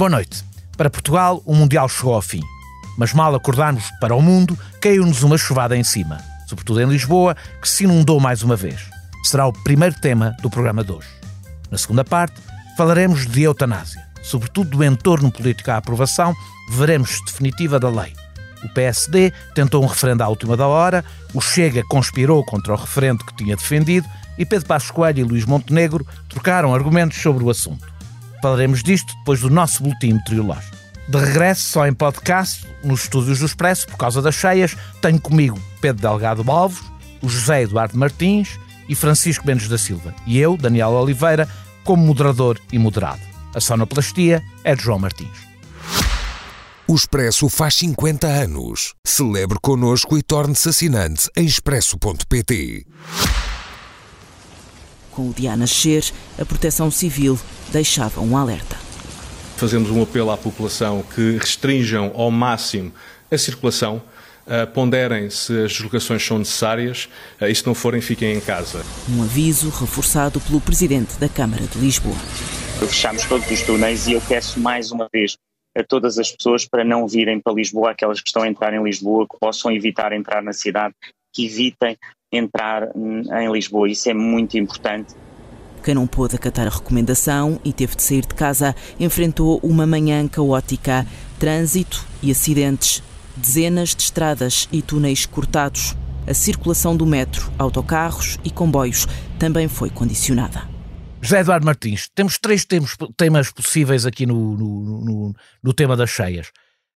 Boa noite. Para Portugal, o Mundial chegou ao fim. Mas mal acordarmos para o mundo, caiu-nos uma chuvada em cima. Sobretudo em Lisboa, que se inundou mais uma vez. Será o primeiro tema do programa de hoje. Na segunda parte, falaremos de eutanásia. Sobretudo do entorno político à aprovação, veremos definitiva da lei. O PSD tentou um referendo à última da hora, o Chega conspirou contra o referendo que tinha defendido e Pedro Passos Coelho e Luís Montenegro trocaram argumentos sobre o assunto. Falaremos disto depois do nosso boletim meteorológico. De regresso, só em podcast, nos estúdios do Expresso, por causa das cheias, tenho comigo Pedro Delgado Balvos, o José Eduardo Martins e Francisco Mendes da Silva. E eu, Daniel Oliveira, como moderador e moderado. A sonoplastia é de João Martins. O Expresso faz 50 anos. Celebre connosco e torne-se assinante em expresso.pt. Com o dia a nascer, a Proteção Civil deixava um alerta. Fazemos um apelo à população que restringam ao máximo a circulação, uh, ponderem se as deslocações são necessárias uh, e se não forem, fiquem em casa. Um aviso reforçado pelo Presidente da Câmara de Lisboa. Fechamos todos os túneis e eu peço mais uma vez a todas as pessoas para não virem para Lisboa, aquelas que estão a entrar em Lisboa, que possam evitar entrar na cidade, que evitem entrar em Lisboa. Isso é muito importante. Quem não pôde acatar a recomendação e teve de sair de casa enfrentou uma manhã caótica, trânsito e acidentes, dezenas de estradas e túneis cortados. A circulação do metro, autocarros e comboios também foi condicionada. José Eduardo Martins, temos três temas, temas possíveis aqui no, no, no, no tema das cheias.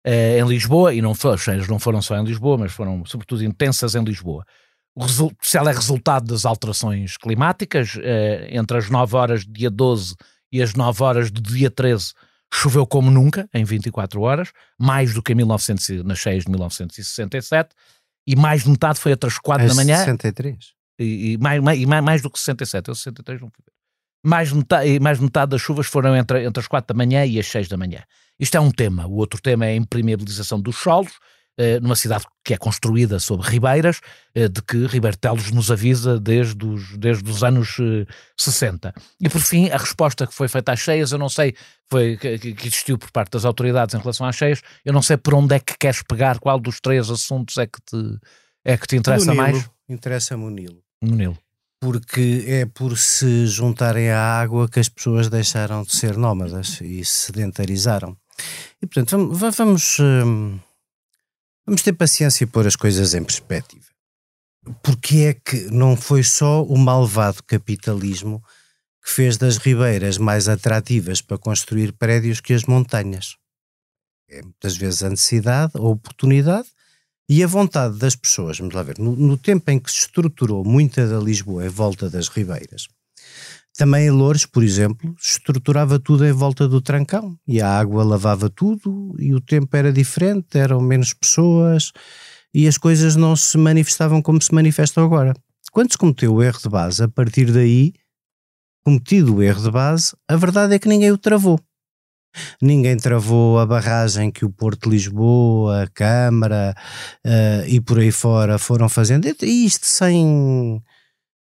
Uh, em Lisboa, e não as cheias não foram só em Lisboa, mas foram sobretudo intensas em Lisboa. Se ela é resultado das alterações climáticas, uh, entre as 9 horas de dia 12 e as 9 horas de dia 13, choveu como nunca, em 24 horas, mais do que em 1900, nas cheias de 1967, e mais de metade foi até as 4 da manhã. 63. E, e, mais, mais, mais do que 67, eu 63 não fui ver mais metade, mais metade das chuvas foram entre, entre as 4 da manhã e as 6 da manhã. Isto é um tema. O outro tema é a impermeabilização dos solos, eh, numa cidade que é construída sobre ribeiras, eh, de que Ribeiro Telos nos avisa desde os, desde os anos eh, 60. E por fim, a resposta que foi feita às cheias, eu não sei, foi que, existiu por parte das autoridades em relação às cheias, eu não sei por onde é que queres pegar, qual dos três assuntos é que te, é que te interessa mais. Interessa-me o Nilo. O Nilo porque é por se juntarem à água que as pessoas deixaram de ser nómadas e se sedentarizaram. E portanto, vamos, vamos, hum, vamos ter paciência e pôr as coisas em perspectiva. Porque é que não foi só o malvado capitalismo que fez das ribeiras mais atrativas para construir prédios que as montanhas? É muitas vezes a necessidade, a oportunidade e a vontade das pessoas, vamos lá ver, no, no, tempo em que se estruturou muita da Lisboa em volta das ribeiras, também em Loures, por exemplo, estruturava tudo em volta do trancão e a água lavava tudo e o tempo era diferente, eram menos pessoas e as coisas não se manifestavam como se manifestam agora. Quando se cometeu o erro de base, a partir daí, cometido o erro de base, a verdade é que ninguém o travou. Ninguém travou a barragem que o Porto de Lisboa, a Câmara uh, e por aí fora foram fazendo. E isto sem.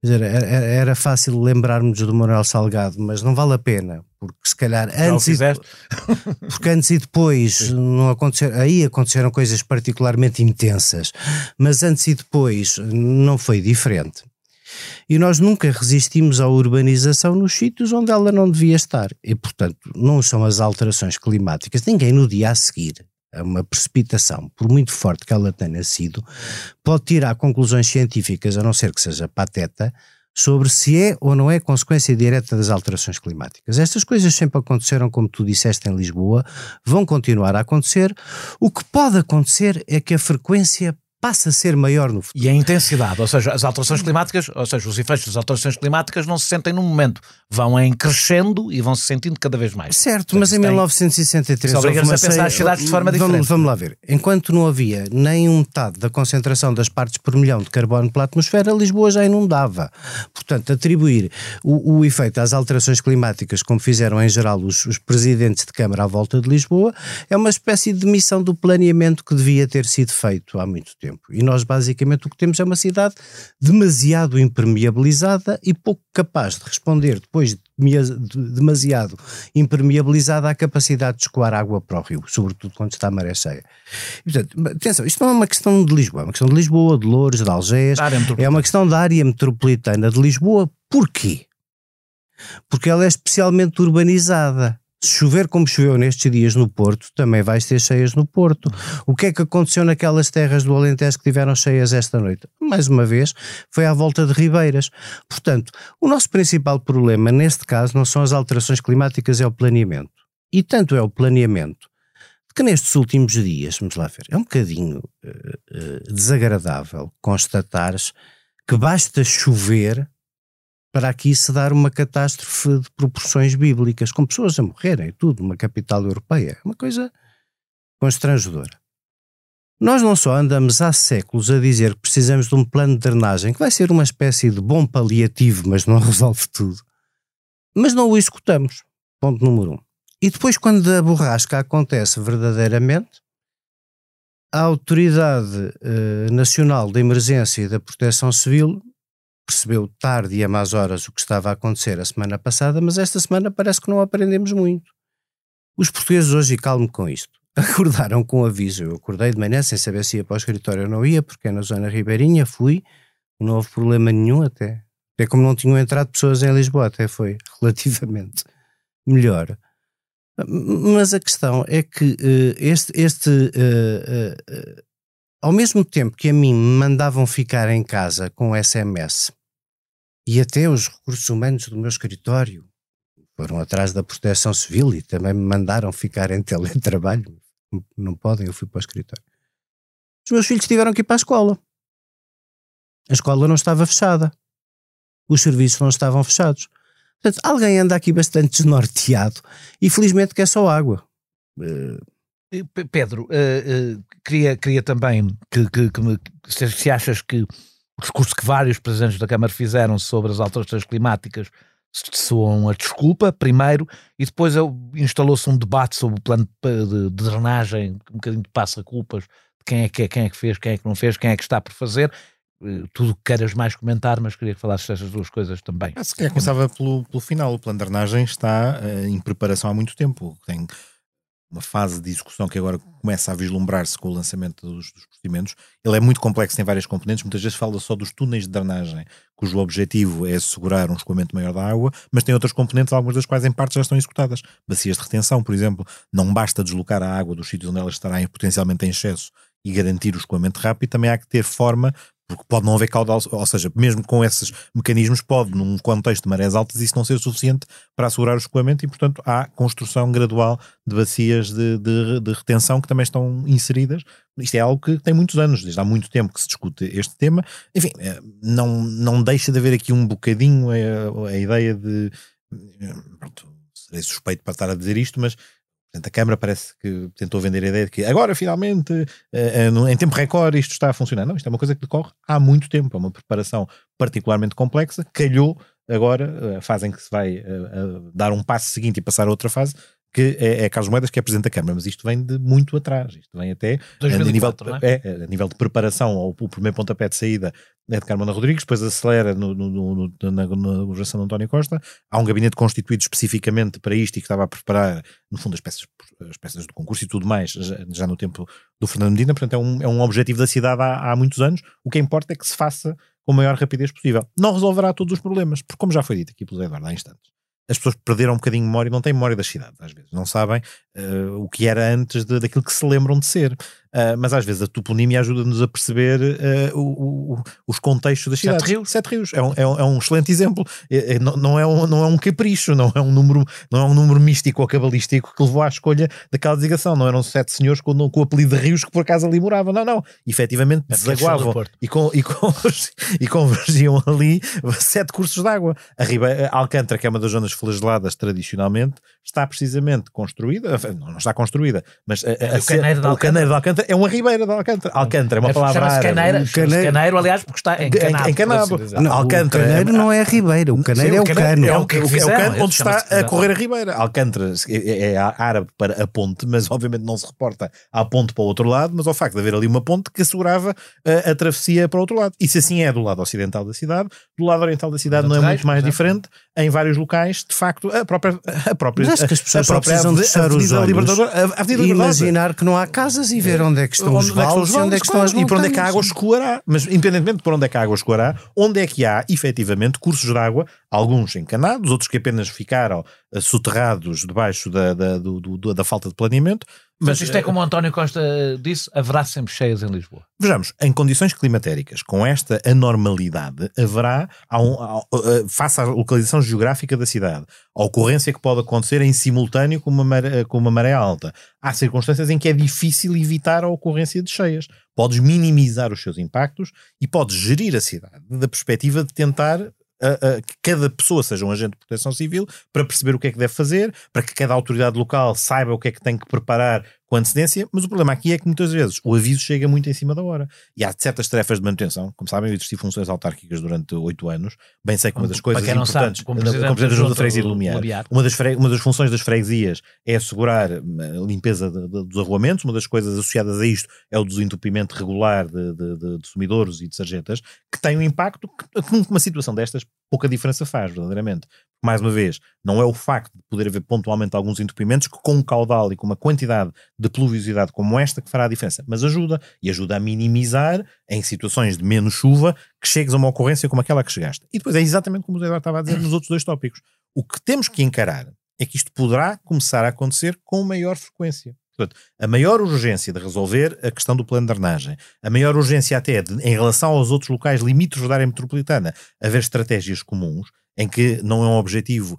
Dizer, era, era, fácil lembrarmos do Manuel Salgado, mas não vale a pena, porque se calhar antes, e, porque antes e depois não aconteceram, aí aconteceram coisas particularmente intensas, mas antes e depois não foi diferente. E nós nunca resistimos à urbanização nos sítios onde ela não devia estar. E, portanto, não são as alterações climáticas. Ninguém no dia a seguir uma precipitação, por muito forte que ela tenha sido, pode tirar conclusões científicas, a não ser que seja pateta, sobre se é ou não é consequência direta das alterações climáticas. Estas coisas sempre aconteceram, como tu disseste em Lisboa, vão continuar a acontecer. O que pode acontecer é que a frequência passa a ser maior no futuro. E a intensidade, ou seja, as alterações climáticas, ou seja, os efeitos das alterações climáticas não se sentem num momento, vão em crescendo e vão se sentindo cada vez mais. Certo, mas em 1963 obriga-nos a pensar as cidades de forma diferente. Vamos, vamos lá ver. Enquanto não havia nem um metade da concentração das partes por milhão de carbono pela atmosfera, Lisboa já inundava. Portanto, atribuir o, o efeito às alterações climáticas, como fizeram em geral os, os presidentes de Câmara à volta de Lisboa, é uma espécie de missão do planeamento que devia ter sido feito há muito tempo. Tempo. E nós, basicamente, o que temos é uma cidade demasiado impermeabilizada e pouco capaz de responder, depois de demasiado impermeabilizada, à capacidade de escoar água para o rio, sobretudo quando está a maré cheia. E, portanto, atenção, isto não é uma questão de Lisboa, é uma questão de Lisboa, de Louros, de Algés, é uma questão da área metropolitana de Lisboa. Porquê? Porque ela é especialmente urbanizada. Se chover como choveu nestes dias no Porto, também vais ter cheias no Porto. O que é que aconteceu naquelas terras do Alentejo que tiveram cheias esta noite? Mais uma vez, foi à volta de ribeiras. Portanto, o nosso principal problema neste caso não são as alterações climáticas, é o planeamento. E tanto é o planeamento que nestes últimos dias, vamos lá ver, é um bocadinho uh, uh, desagradável constatares que basta chover para aqui se dar uma catástrofe de proporções bíblicas, com pessoas a morrerem, tudo, uma capital europeia. É uma coisa constrangedora. Nós não só andamos há séculos a dizer que precisamos de um plano de drenagem que vai ser uma espécie de bom paliativo, mas não resolve tudo, mas não o executamos. Ponto número um. E depois, quando a borrasca acontece verdadeiramente, a Autoridade eh, Nacional de Emergência e da Proteção Civil percebeu tarde e a más horas o que estava a acontecer a semana passada, mas esta semana parece que não aprendemos muito. Os portugueses hoje, e calmo com isto, acordaram com aviso. Eu acordei de manhã sem saber se ia para o escritório ou não ia, porque é na zona ribeirinha, fui, não houve problema nenhum até. Até como não tinham entrado pessoas em Lisboa, até foi relativamente melhor. Mas a questão é que este, este uh, uh, ao mesmo tempo que a mim me mandavam ficar em casa com SMS e até os recursos humanos do meu escritório foram atrás da proteção civil e também me mandaram ficar em teletrabalho. Não podem, eu fui para o escritório. Os meus filhos tiveram que ir para a escola. A escola não estava fechada. Os serviços não estavam fechados. Portanto, alguém anda aqui bastante desnorteado e felizmente que é só água. Uh... Pedro, uh, uh, queria, queria também que, que, que me, se achas que o discurso que vários presidentes da Câmara fizeram sobre as alterações climáticas soam a desculpa, primeiro, e depois instalou-se um debate sobre o plano de, drenagem, um bocadinho de passa-culpas, de quem é que é, quem é que fez, quem é que não fez, quem é que está por fazer. Eh, tudo que queiras mais comentar, mas queria que falasses estas duas coisas também. Ah, se calhar começava pelo, pelo final. O plano de drenagem está uh, em preparação há muito tempo. Tem uma fase de execução que agora começa a vislumbrar-se com o lançamento dos, dos, procedimentos. Ele é muito complexo, tem várias componentes. Muitas vezes fala só dos túneis de drenagem, cujo objetivo é assegurar um escoamento maior da água, mas tem outras componentes, algumas das quais em parte já estão executadas. Bacias de retenção, por exemplo, não basta deslocar a água dos sítios onde ela estará potencialmente em excesso e garantir o escoamento rápido, também há que ter forma porque pode não haver caudal, ou seja, mesmo com esses mecanismos, pode, num contexto de marés altas, isso não ser suficiente para assegurar o escoamento e, portanto, há construção gradual de bacias de, de, de, retenção que também estão inseridas. Isto é algo que tem muitos anos, desde há muito tempo que se discute este tema. Enfim, eh, não, não deixa de haver aqui um bocadinho a, a ideia de. Eh, pronto, serei suspeito para estar a dizer isto, mas Portanto, a Câmara parece que tentou vender a ideia de que agora, finalmente, eh, eh, em tempo recorde, isto está a funcionar. Não, isto é uma coisa que decorre há muito tempo, é uma preparação particularmente complexa, calhou agora, a fase em que se vai dar um passo seguinte e passar a outra fase, que é, é Carlos Moedas que é Presidente da Câmara, mas isto vem de muito atrás, isto vem até 2004, a, nível, é? É, a nível de preparação, ao, o primeiro pontapé de saída é de Carmona Rodrigues, depois acelera no, no, no, na, na governação de António Costa, há um gabinete constituído especificamente para isto e que estava a preparar, no fundo, as peças, as peças do concurso e tudo mais, já, já no tempo do Fernando Medina, portanto é um, é um objetivo da cidade há, há muitos anos, o que importa é que se faça com a maior rapidez possível. Não resolverá todos os problemas, porque como já foi dito aqui pelo Eduardo há instantes, as pessoas perderam um bocadinho de memória, não têm memória das cidades, às vezes. Não sabem uh, o que era antes de, daquilo que se lembram de ser. Uh, mas às vezes a toponímia ajuda-nos a perceber uh, o, o, os contextos das cidades. Sete Rios. Sete Rios. É um, é um, é um excelente exemplo. É, é, não, não, é um, não é um capricho, não é um número, não é um número místico ou cabalístico que levou à escolha daquela designação. Não eram sete senhores com, com o apelido de Rios que por acaso ali moravam. Não, não. Efetivamente é desaguavam e, com, e, com, e convergiam ali sete cursos de água. A, Riba, a Alcântara, que é uma das zonas flageladas tradicionalmente, está precisamente construída, não, está construída, mas a, a, o caneiro de Alcântara, Alcântara é uma ribeira de Alcântara. Alcântara é uma É, palavra Chama-se árabe. caneiro, caneiro- caneiro, aliás, porque está encanado. encanado. por assim. Não, Alcântara o caneiro é- não é a ribeira, o caneiro Sim, é o cano. é o que é o cano onde está a correr a ribeira. Alcântara é, é árabe para a ponte, mas obviamente não se reporta à ponte para o outro lado, mas ao facto de haver ali uma ponte que assegurava a, a travessia para o outro lado. E se assim é do lado ocidental da cidade, do lado oriental da cidade não é muito mais diferente. Em vários locais, de facto, a própria, a própria, Mas acho que as pessoas a própria precisam de Avenida fechar os olhos Libertador- a Avenida E Liberdade. imaginar que não há casas e ver onde é que estão Onde os é que estão vales e onde é que estão as E para onde é que a água escoará. Mas, independentemente de por onde é que a água escoará, onde é que há, efetivamente, cursos de água, alguns encanados, outros que apenas ficaram eh, soterrados debaixo da, da, do- do- da falta de planeamento. Mas isto é eh, como o António Costa disse, haverá sempre cheias em Lisboa. Vejamos, em condições climatéricas, com esta anormalidade, haverá, há um- há- uh, face à localização geográfica da cidade, a ocorrência que pode acontecer em simultâneo com uma, maré, com uma maré alta. Há circunstâncias em que é difícil evitar a ocorrência de cheias. Podes minimizar os seus impactos e podes gerir a cidade da perspectiva de tentar que cada pessoa seja um agente de proteção civil para perceber o que é que deve fazer, para que cada autoridade local saiba o que é que tem que preparar com antecedência, mas o problema aqui é que muitas vezes o aviso chega muito em cima da hora. E há certas tarefas de manutenção, como sabem, eu exerci funções autárquicas durante oito anos, bem sei que uma das coisas não sabe, importantes, como como presidente presidente da Freguesia de Lumiar, uma das, uma das funções das freguesias é assegurar hum, a limpeza de- de- dos arruamentos, uma das coisas associadas a isto é o desentupimento regular de, de sumidouros e de sarjetas, que tem um impacto que, que numa situação destas pouca diferença faz, verdadeiramente. Mais uma vez, não é o facto de poder haver pontualmente alguns entupimentos que com um caudal e com uma quantidade de pluviosidade como esta que fará a diferença, mas ajuda, e ajuda a minimizar em situações de menos chuva que chegues a uma ocorrência como aquela que chegaste. E depois é exatamente como o Eduardo estava a dizer nos outros dois tópicos. O que temos que encarar é que isto poderá começar a acontecer com maior frequência. Portanto, a maior urgência de resolver a questão do plano de drenagem, a maior urgência até de, em relação aos outros locais limítrofes da área metropolitana, haver estratégias comuns, em que não é um objetivo,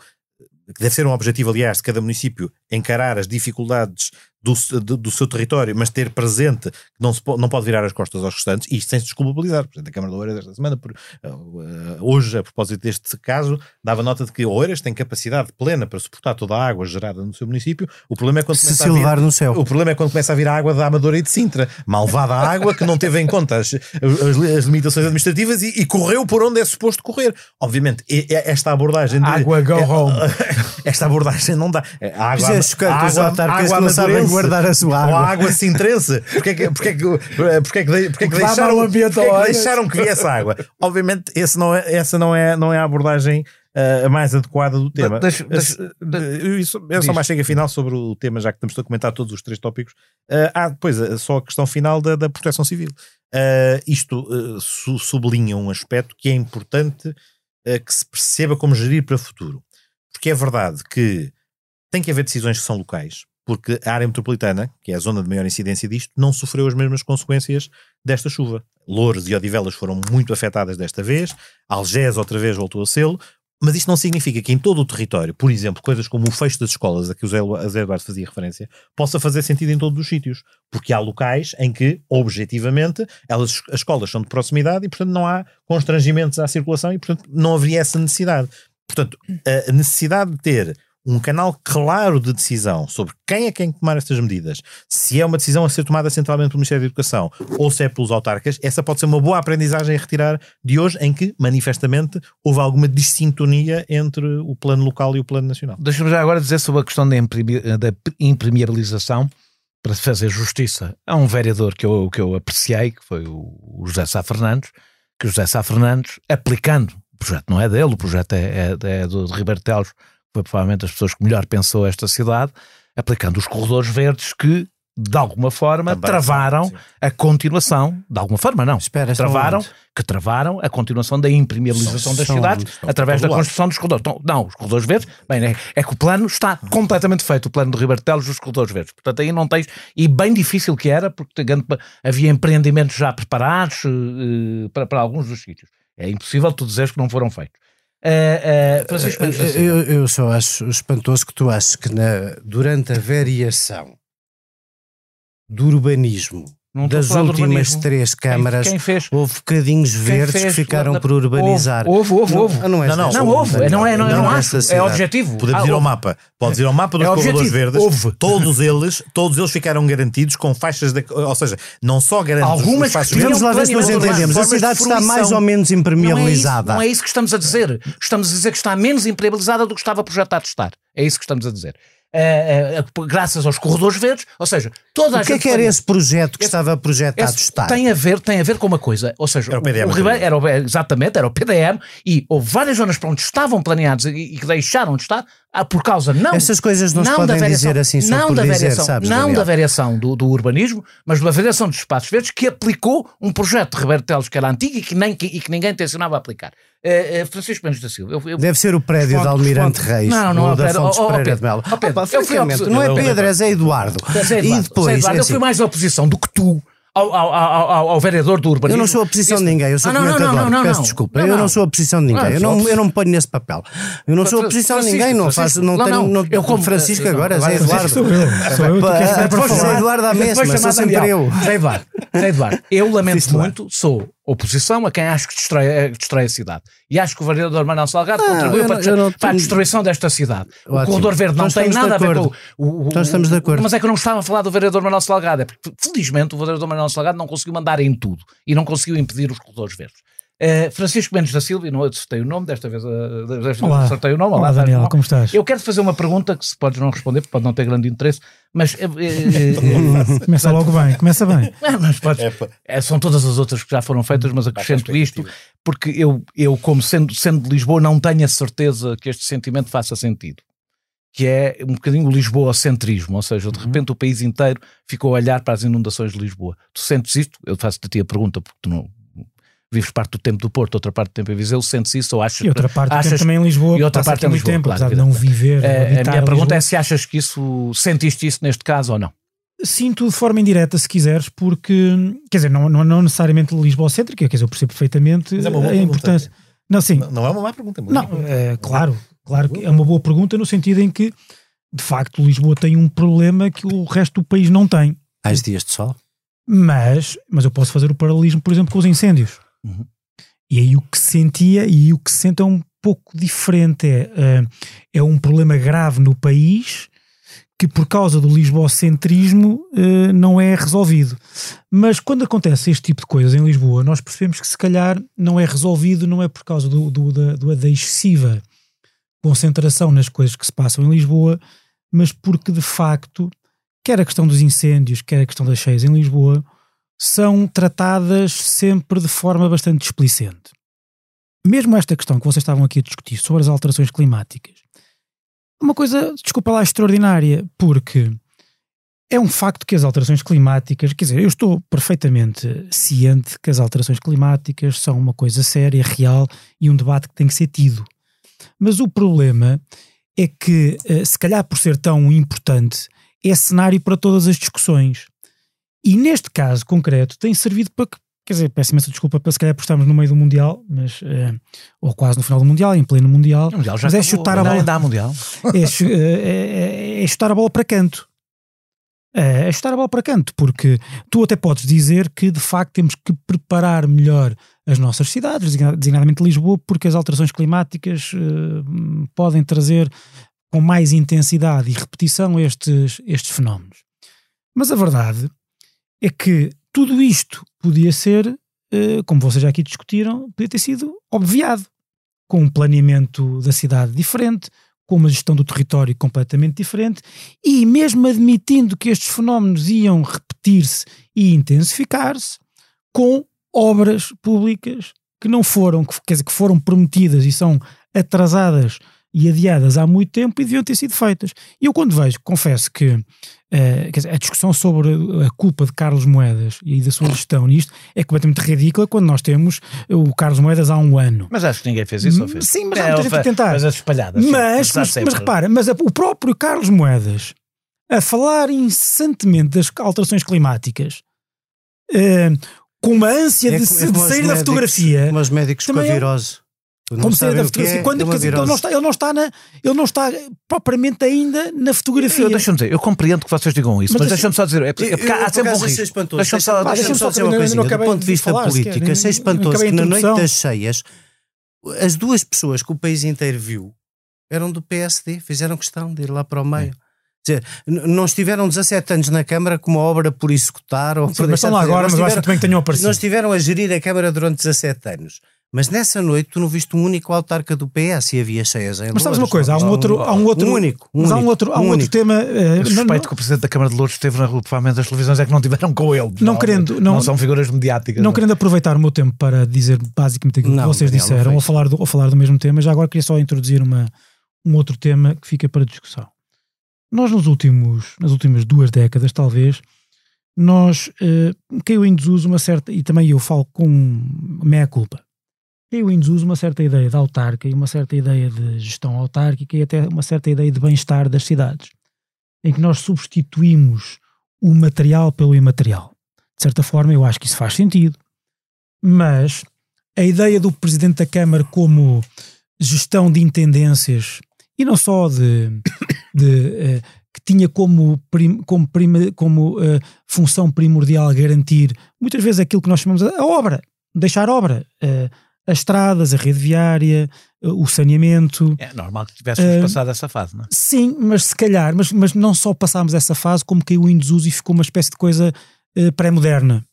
que deve ser um objetivo, aliás, de cada município encarar as dificuldades do, do, do seu território, mas ter presente que não, se não pode virar as costas aos restantes, e isto sem se desculpabilizar. Por exemplo, a Câmara de Oeiras esta semana, por, uh, hoje, a propósito deste caso, dava nota de que Oeiras tem capacidade plena para suportar toda a água gerada no seu município. O problema é quando Se começa se a vir, no céu. o problema é quando começa a vir a água da Amadora e de Sintra. Malvada água que não teve em conta as, as- as limitações administrativas e, e correu por onde é suposto correr. Obviamente, esta abordagem de, Água, go é- home. Esta abordagem não dá. A água, é a autarcas que não amadurense, sabem guardar a sua Ou água. a água sintrense. Porquê que, porquê que, porquê que, porquê que deixaram, mau ambiente porquê que deixaram que viesse água? Obviamente, esse não é, essa não é, não é a abordagem ah, a mais adequada do tema. Deixa- deixa- Eu, isso, eu só mais chego a final sobre o tema, já que estamos a comentar todos os três tópicos. Ah, há depois ah, só a questão final da, da proteção civil. Ah, isto ah, su- sublinha um aspecto que é importante ah, que se perceba como gerir para o futuro. Porque é verdade que tem que haver decisões que são locais, porque a área metropolitana, que é a zona de maior incidência disto, não sofreu as mesmas consequências desta chuva. Loures e Odivelas foram muito afetadas desta vez, Algés outra vez voltou a sê-lo, mas isto não significa que em todo o território, por exemplo, coisas como o fecho das escolas, a que o Zé Eduardo fazia referência, possa fazer sentido em todos os sítios. Porque há locais em que, objetivamente, elas, as escolas são de proximidade e, portanto, não há constrangimentos à circulação e, portanto, não haveria essa necessidade. Portanto, a necessidade de ter um canal claro de decisão sobre quem é quem tomar estas medidas, se é uma decisão a ser tomada centralmente pelo Ministério da Educação ou se é pelos autarcas, essa pode ser uma boa aprendizagem a retirar de hoje, em que, manifestamente, houve alguma dissintonia entre o plano local e o plano nacional. Deixa-me já agora dizer sobre a questão da, imprimi- da impermeabilização, para fazer justiça a um vereador que eu, que eu apreciei, que foi o, José Sá Fernandes, que o José Sá Fernandes, aplicando, o projeto não é dele, o projeto é, é, é do Ribeiro Teles, foi provavelmente as pessoas que melhor pensou esta cidade, aplicando os corredores verdes que, de alguma forma, Também, travaram sim, a continuação, de alguma forma não, Espera, travaram, que travaram a continuação da impermeabilização das cidades através da construção dos corredores. Então, não, os corredores verdes, bem, é, é que o plano está completamente feito, o plano de Ribartelos dos corredores verdes. Portanto, aí não tens, e bem difícil que era, porque havia empreendimentos já preparados eh, para, para alguns dos sítios. É impossível tu dizeres que não foram feitos. Francisco Mendes da Silva. Eu, eu só acho espantoso que tu achas que na- durante a variação do urbanismo Não das últimas três câmaras, quem fez- houve bocadinhos verdes fez- que ficaram na- por urbanizar. Houve, houve, houve. Não, não, é Não, não, Não, houve. Não é, não, é, não, é acho. esta É objetivo. Podemos Ah, ir ao mapa. Podes ir ao mapa dos É corredores objetivo. verdes. Houve. Todos eles, todos eles ficaram garantidos com faixas de, ou seja, não só garantidos Algumas faixas que Vamos lá ver se nós entendemos. A cidade está mais ou menos Não é, isso, impermeabilizada. não é isso que estamos a dizer. Estamos a dizer que está menos impermeabilizada do que estava projetado estar. É isso que estamos a dizer. Eh, eh, graças aos corredores verdes, ou seja, toda a O que é que era esse projeto que Esse- estava projetado estar? tem a ver tem a ver com uma coisa ou seja Era o PDM, Ribeiro era o, exatamente era o PDM e houve várias zonas para onde estavam planeados e, e que deixaram de estar por causa não Essas coisas não se da podem variação- dizer assim só não por da dizer, variação, sabes, não Daniel? da variação do, do urbanismo mas da variação dos espaços verdes que aplicou um projeto de Ribeiro Teles que era antigo e que, nem, que, e que ninguém tencionava aplicar Eh, eh, Francisco Mendes da Silva eu, eu- Deve ser o prédio de Responde, Almirante responde. Reis Não, não, ó, da Pedro, Fontes ó, Pereira de Melo. ao- não é Pedro, é Zé Eduardo. Zé Eduardo, E depois, Eduardo, é eu fui assim, mais oposição do que tu ao, ao, ao, ao- vereador do eu urbanismo não sou a posição de Esse- ninguém, eu sou Ah, não, comentador. não, não, Peço não. desculpa, Não, eu não. sou a posição de ninguém. Eu, não, eu não me ponho nesse papel. Eu não sou a posição de ninguém, não faço, não tenho. não, eu como- Francisco agora, Zé Eduardo. sou eu, sou eu, que Eduardo à mesma, sou sempre eu. Zé Eduardo, eu lamento lá. muito, sou oposição a quem acho que destrói, eh, destrói a cidade. E acho que o vereador Manuel Salgado Não, contribuiu para, não- para a destruição desta cidade. O Ótimo. corredor verde não tem nada a ver com o, o- o- Então estamos de acordo. Mas é que eu não estava a falar do vereador Manuel Salgado, é porque felizmente o vereador Manuel Salgado não conseguiu mandar em tudo e não conseguiu impedir os corredores verdes. Eh, Francisco Mendes da Silva, e não acertei o nome, desta vez, eh, desta vez Olá. acertei o nome. Olá, estás Daniel, como estás? Eu quero fazer uma pergunta que se podes não responder, porque pode não ter grande interesse, mas. eh, Começa logo bem, começa bem. não, mas podes- É, é, são todas as outras que já foram feitas, mas acrescento perspectiva. isto, porque eu, eu como sendo, sendo de Lisboa, não tenho a certeza que este sentimento faça sentido. Que é um bocadinho o Lisboa-centrismo, ou seja, de repente o país inteiro ficou a olhar para as inundações de Lisboa. Tu sentes isto? Eu faço-te a ti a pergunta, porque tu não vives parte do tempo do Porto, outra parte do tempo em Viseu, sentes isso ou achas E outra parte do achas- tempo também em Lisboa, e outra parte em muito Lisboa, tempo, claro, apesar de não viver. Eh, a minha pergunta é se achas que isso sentiste isso neste caso ou não? Sinto de forma indireta, se quiseres, porque, quer dizer, não, não, não necessariamente Lisboa-cêntrica, quer dizer, eu percebo perfeitamente é uma boa a pergunta. importância. Não, sim, Não, não é uma má pergunta. é uma boa não, pergunta. é, claro, claro que é uma boa pergunta no sentido em que, de facto, Lisboa tem um problema que o resto do país não tem. Mais dias de sol. Mas, mas eu posso fazer o paralelismo, por exemplo, com os incêndios. Uhum. E aí o que se sentia e o que se sente é um pouco diferente. É, eh, é um problema grave no país que, por causa do lisboacentrismo, eh, não é resolvido. Mas quando acontece este tipo de coisas em Lisboa, nós percebemos que se calhar não é resolvido, não é por causa do, do- da, da excessiva concentração nas coisas que se passam em Lisboa, mas porque de facto, quer a questão dos incêndios, quer a questão das cheias em Lisboa, são tratadas sempre de forma bastante displicente. Mesmo esta questão que vocês estavam aqui a discutir sobre as alterações climáticas, uma coisa, desculpa lá, extraordinária, porque é um facto que as alterações climáticas, quer dizer, eu estou perfeitamente ciente que as alterações climáticas são uma coisa séria, real e um debate que tem que ser tido. Mas o problema é que, eh, se calhar por ser tão importante, é cenário para todas as discussões. E neste caso concreto tem servido para que, quer dizer, peço imensa desculpa para se calhar por estarmos no meio do Mundial, mas, eh, ou quase no final do Mundial, em pleno Mundial, O Mundial já mas é acabou, chutar a bola Mundial. é, é- é- chutar a bola para canto. É, é chutar a bola para canto, porque tu até podes dizer que de facto temos que preparar melhor as nossas cidades, designa- designadamente Lisboa, porque as alterações climáticas eh, podem trazer com mais intensidade e repetição estes, estes fenómenos. Mas a verdade é que tudo isto podia ser, eh, como vocês já aqui discutiram, podia ter sido obviado com um planeamento da cidade diferente, com uma gestão do território completamente diferente e mesmo admitindo que estes fenómenos iam repetir-se e intensificar-se com obras públicas que não foram, que, quer dizer, que foram prometidas e são atrasadas e adiadas há muito tempo e deviam ter sido feitas. E eu quando vejo, confesso que quer dizer, a discussão sobre a culpa de Carlos Moedas e da sua gestão nisto é completamente ridícula quando nós temos o Carlos Moedas há um ano. Mas acho que ninguém fez isso, ou fez? Sim, mas É, há muita gente a tentar. Coisas espalhadas. sim, Mas, mas, mas repara, mas a- o próprio Carlos Moedas a falar incessantemente das alterações climáticas eh, com uma ânsia de, É se- como de sair da médicos- fotografia. como os médicos com a Também é- virose. Como se da fotografia. É, Quando, é dizer, ele, não está, ele, não está na, ele não está propriamente ainda na fotografia. Deixa-me dizer, eu compreendo que vocês digam isso, mas, mas deixa-me só dizer, é, porque, é porque há sempre um risco. Deixa-me só, deixa só dizer uma coisa. Do ponto de vista político, achei espantoso que na noite das cheias as duas pessoas que o país inteiro viu eram do PSD, fizeram questão de ir lá para o meio. É. Dizer, não estiveram 17 anos na Câmara com uma obra por executar ou por mas estão lá agora, mas eu acho também que tenham aparecido. Não estiveram a gerir a Câmara durante 17 anos. Mas nessa noite tu não viste um único autarca do PS e havia cheias em Mas sabes uma coisa, há um outro, há um outro, um único, um mas há um outro, há um, outro tema. Uh, suspeito que o presidente da Câmara de Lourdes esteve na rua, provavelmente as televisões é que não tiveram com ele. Não, não querendo, não, não, são figuras mediáticas. Não, não, querendo aproveitar o meu tempo para dizer basicamente aquilo que vocês disseram ou falar, do, ou falar do mesmo tema, já agora queria só introduzir uma, um outro tema que fica para discussão. Nós nos últimos, nas últimas duas décadas, talvez, nós uh, caiu em desuso uma certa, e também eu falo com meia culpa, caiu em desuso uma certa ideia de autarca e uma certa ideia de gestão autárquica e até uma certa ideia de bem-estar das cidades, em que nós substituímos o material pelo imaterial. De certa forma, eu acho que isso faz sentido. Mas a ideia do Presidente da Câmara como gestão de intendências e não só de, de uh, que tinha como, prim, como, prima, como uh, função primordial garantir muitas vezes aquilo que nós chamamos a obra, deixar obra. Uh, as estradas, a rede viária, o saneamento. É normal que tivéssemos uh, passado essa fase, não é? Sim, mas se calhar, mas, mas não só passámos essa fase, como caiu em desuso e ficou uma espécie de coisa uh, pré-moderna.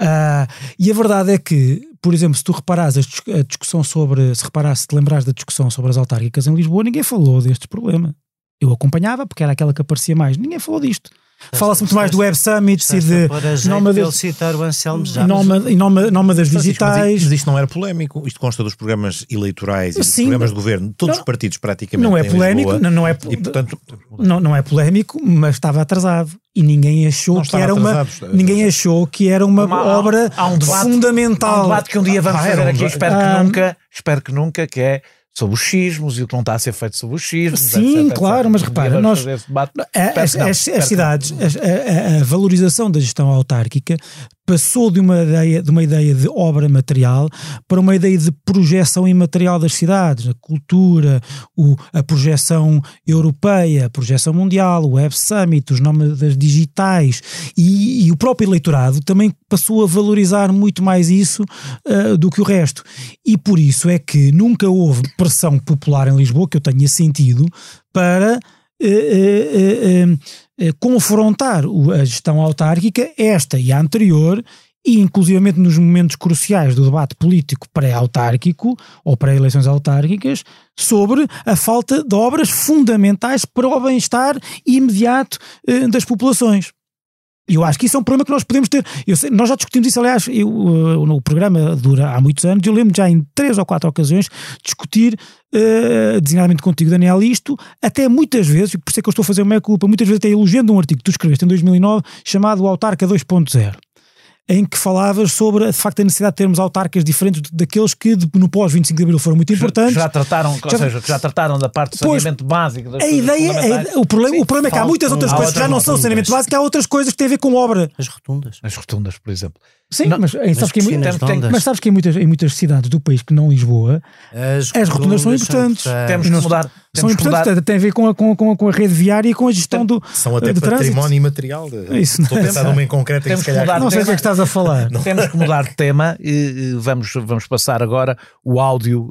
Uh, e a verdade é que, por exemplo, se tu reparares a discussão sobre, se reparares, se te lembrares da discussão sobre as autárquicas em Lisboa, ninguém falou deste problema. Eu acompanhava porque era aquela que aparecia mais. Ninguém falou disto. Fala-se muito mais do Web Summit e de nómadas, citar o Anselmo já. nómadas digitais. Mas isto não era polémico. Isto consta dos programas eleitorais e dos Sim, programas de governo. Todos não, os partidos praticamente. Não é polémico, não, não, é, e, portanto, não, não é polémico, mas estava atrasado e ninguém achou que era uma ninguém achou que era uma, uma obra há um debate, fundamental. Há um debate que um dia vamos ah, fazer aqui, espero que ah, nunca, espero que nunca, que é sobre os xismos e o que não está a ser feito sobre os xismos. Sim, etc, claro, etc. mas repara, nós, as, as, as cidades, a, a, a, valorização da gestão autárquica passou de uma ideia de, uma ideia de obra material para uma ideia de projeção imaterial das cidades, a cultura, o, a projeção europeia, a projeção mundial, o Web Summit, os nómadas digitais e, e, o próprio eleitorado também passou a valorizar muito mais isso uh, do que o resto. E por isso é que nunca houve pressão popular em Lisboa, que eu tenha sentido, para uh, uh, eh, confrontar a gestão autárquica, esta e a anterior, e inclusivamente nos momentos cruciais do debate político pré-autárquico ou pré-eleições autárquicas, sobre a falta de obras fundamentais para o bem-estar imediato eh, das populações. E eu acho que isso é um problema que nós podemos ter. Sei, nós já discutimos isso, aliás, eu, uh, no programa dura há muitos anos, eu lembro já em três ou quatro ocasiões discutir, uh, designadamente contigo, Daniel, isto, até muitas vezes, por isso é que eu estou a fazer uma culpa, muitas vezes até elogiando um artigo que tu escreveste em 2009 chamado Autarca 2.0 em que falavas sobre de facto a necessidade de termos autarcas diferentes daqueles que no pós-25 de Abril foram muito importantes. Já, já trataram, já, ou seja, já trataram da parte do saneamento básico. a ideia, a, o, problema, Sim, o problema é que há muitas outras coisas que já não são saneamento básico, há outras coisas que têm a ver com obra. As rotundas. As rotundas, por exemplo. Sim, não, mas, mas, sabes que em, tem, mas sabes que em muitas, em muitas cidades do país que não Lisboa, as, as rotundas são importantes. São temos que mudar. São importantes, tem a ver com a, com, com, com a rede viária e com a gestão do São até património imaterial. Isso, Estou a pensar numa em concreto temos que mudar Não sei o que é que estás a falar. Temos que mudar de tema e vamos, vamos passar agora o áudio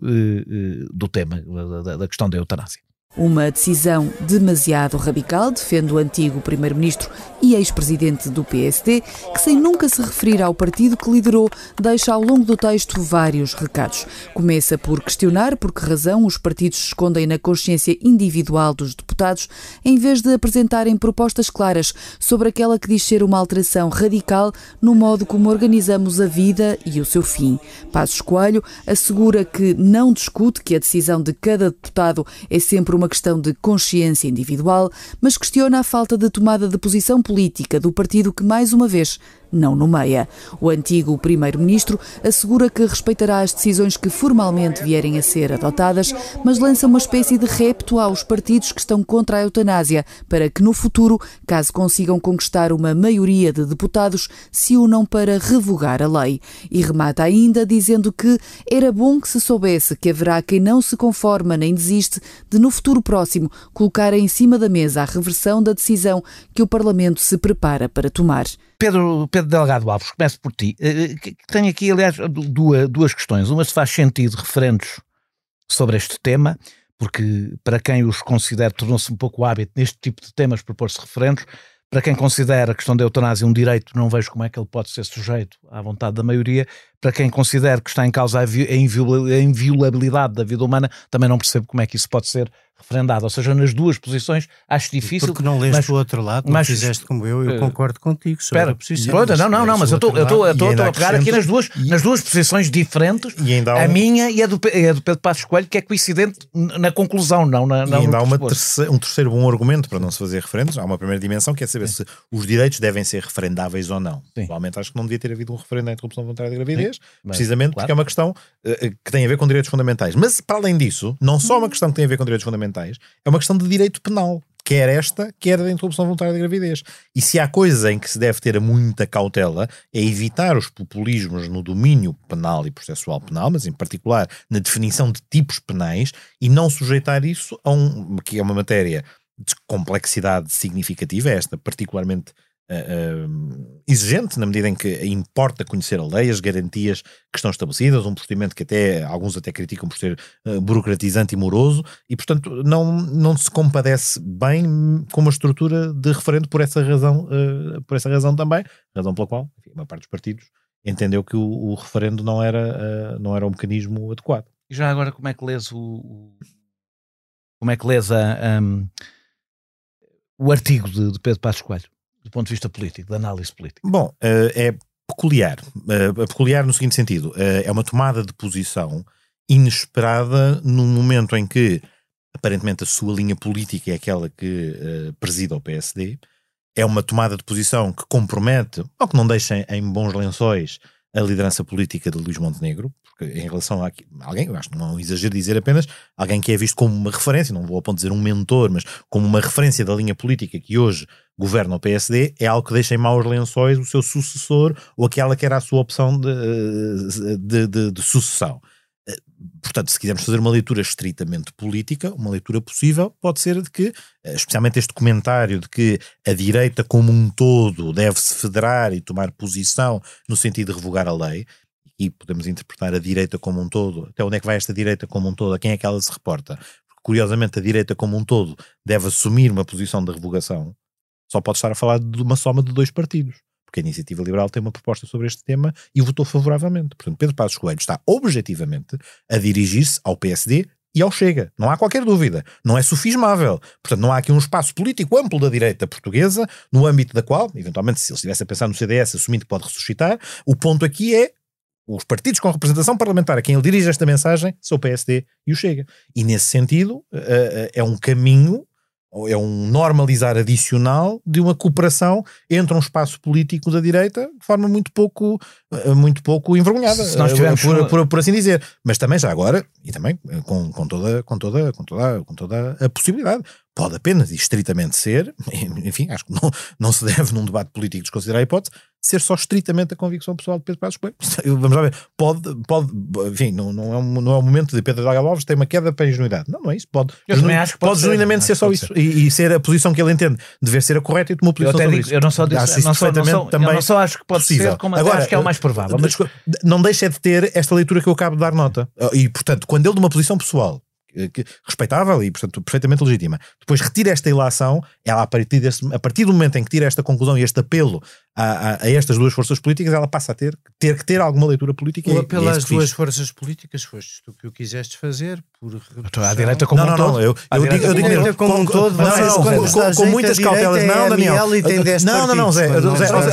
do tema, da, da questão da eutanásia. Uma decisão demasiado radical, defende o antigo primeiro-ministro e ex-presidente do PSD, que sem nunca se referir ao partido que liderou, deixa ao longo do texto vários recados. Começa por questionar por que razão os partidos se escondem na consciência individual dos deputados, em vez de apresentarem propostas claras sobre aquela que diz ser uma alteração radical no modo como organizamos a vida e o seu fim. Passos Coelho assegura que não discute que a decisão de cada deputado é sempre uma questão de consciência individual, mas questiona a falta de tomada de posição política do partido que, mais uma vez, não nomeia. O antigo primeiro-ministro assegura que respeitará as decisões que formalmente vierem a ser adotadas, mas lança uma espécie de repto aos partidos que estão contra a eutanásia para que no futuro, caso consigam conquistar uma maioria de deputados, se unam para revogar a lei. E remata ainda dizendo que era bom que se soubesse que haverá quem não se conforma nem desiste de no futuro próximo colocar em cima da mesa a reversão da decisão que o Parlamento se prepara para tomar. Pedro, Pedro Delgado Alves, começo por ti. Eh, eh, tenho aqui, aliás, duas, duas questões. Uma se faz sentido referentes sobre este tema, porque para quem os considera, tornou-se um pouco hábito neste tipo de temas propor-se referendos. Para quem considera a questão da eutanásia um direito, não vejo como é que ele pode ser sujeito à vontade da maioria. Para quem considera que está em causa a inviolabilidade da vida humana, também não percebo como é que isso pode ser referendado. Ou seja, nas duas posições acho difícil. Porque não leste mas, o outro lado, não mas, fizeste como eu, eu uh, concordo contigo. Espera, pronto, não, não, não, mas eu estou a pegar aqui nas duas, e, nas duas posições diferentes, a um, minha e a do, e a do Pedro Passos Coelho, que é coincidente na conclusão, não na. na e ainda há uma terceira, um terceiro bom argumento para não se fazer referendos. Há uma primeira dimensão que é saber Sim. se os direitos devem ser referendáveis ou não. Sim. Provavelmente acho que não devia ter havido um referendo à interrupção voluntária de gravidez, Sim, mas, precisamente claro. porque é uma questão uh, que tem a ver com direitos fundamentais. Mas, para além disso, não só uma questão que tem a ver com direitos fundamentais, é uma questão de direito penal, quer esta, quer da interrupção voluntária da gravidez. E se há coisa em que se deve ter muita cautela, é evitar os populismos no domínio penal e processual penal, mas em particular na definição de tipos penais, e não sujeitar isso a um, que é uma matéria de complexidade significativa, esta particularmente uh, exigente, na medida em que importa conhecer a lei, as garantias que estão estabelecidas, um procedimento que até alguns até criticam por ser uh, burocratizante e moroso, e portanto não, não se compadece bem com uma estrutura de referendo por essa razão, uh, por essa razão também, razão pela qual enfim, uma parte dos partidos entendeu que o, o referendo não era, não era um mecanismo adequado. E já agora como é que lês o, como é que lês a, um, o artigo de, de Pedro Passos Coelho? Do ponto de vista político, da análise política? Bom, eh, é peculiar. Eh, peculiar no seguinte sentido: eh, é uma tomada de posição inesperada num momento em que aparentemente a sua linha política é aquela que presida o PSD. É uma tomada de posição que compromete, ou que não deixa em bons lençóis, a liderança política de Luís Montenegro, porque em relação a alguém, eu acho que não é um exagero dizer apenas alguém que é visto como uma referência, não vou ao ponto de dizer um mentor, mas como uma referência da linha política que hoje governa o PSD, é algo que deixa em maus lençóis o seu sucessor ou aquela que era a sua opção de, de, de, de sucessão. Portanto, se quisermos fazer uma leitura estritamente política, uma leitura possível pode ser de que, especialmente este comentário de que a direita como um todo deve-se federar e tomar posição no sentido de revogar a lei, e podemos interpretar a direita como um todo, até onde é que vai esta direita como um todo, a quem é que ela se reporta? Porque, curiosamente, a direita como um todo deve assumir uma posição de revogação, só pode estar a falar de uma soma de dois partidos. Porque a Iniciativa Liberal tem uma proposta sobre este tema e votou favoravelmente. Portanto, Pedro Passos Coelho está objetivamente a dirigir-se ao PSD e ao Chega. Não há qualquer dúvida. Não é sofismável. Portanto, não há aqui um espaço político amplo da direita portuguesa, no âmbito da qual, eventualmente, se ele estivesse a pensar no CDS, assumindo que pode ressuscitar, o ponto aqui é os partidos com representação parlamentar a quem ele dirige esta mensagem são o PSD e o Chega. E nesse sentido, é um caminho é um normalizar adicional de uma cooperação entre um espaço político da direita de forma muito pouco, eh, muito pouco envergonhada, Se nós tivermos... por, por, por, assim dizer. Mas também já agora, e também eh, com, com, toda, com, toda, com, toda, com toda a possibilidade, pode apenas e estritamente ser, enfim, acho que não, não se deve num debate político desconsiderar a hipótese, ser só estritamente a convicção pessoal de Pedro Passos Coelho. Vamos lá ver, pode, pode enfim, não, não, é um, não é um momento de Pedro Delgado Alves ter uma queda para a ingenuidade. Não, não é isso. Pode, eu também acho que pode, pode genuinamente ser, só isso. Ser. E, e, ser a posição que ele entende dever ser a correta e tomar posição eu sobre isso. Eu não só disse, acho não só, não só, também eu não só acho que pode possível. ser, como Agora, acho que é o mais provável. Mas... Não deixa de ter esta leitura que eu acabo de dar nota. E, portanto, quando ele de uma posição pessoal respeitável e, portanto, perfeitamente legítima. Depois retira esta ilação, ela a partir, desse, a partir do momento em que tira esta conclusão e este apelo a, a, a, estas duas forças políticas, ela passa a ter, ter que ter alguma leitura política. O apelo às duas forças políticas foste tu que o quiseste fazer por então, à direita como não, um todo. Não, eu, eu digo, eu digo mesmo, como um todo, não, não, com, com muitas cautelas. Não, Daniel. Não, não, não, Zé,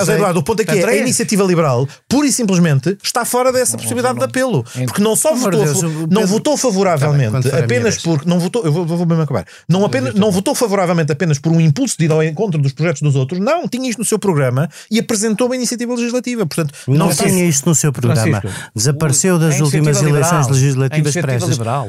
Zé Eduardo, o ponto aqui é a iniciativa liberal, pura e simplesmente, está fora dessa possibilidade de apelo. Porque não só votou, não votou favoravelmente apenas porque não votou, eu vou, vou mesmo acabar. Não apenas não votou favoravelmente apenas por um impulso de ir ao encontro dos projetos dos outros. Não, tinha isto no seu programa e apresentou uma iniciativa legislativa. Portanto, não, não tinha isto no seu programa. Francisco, Desapareceu das últimas eleições legislativas para essas. liberal.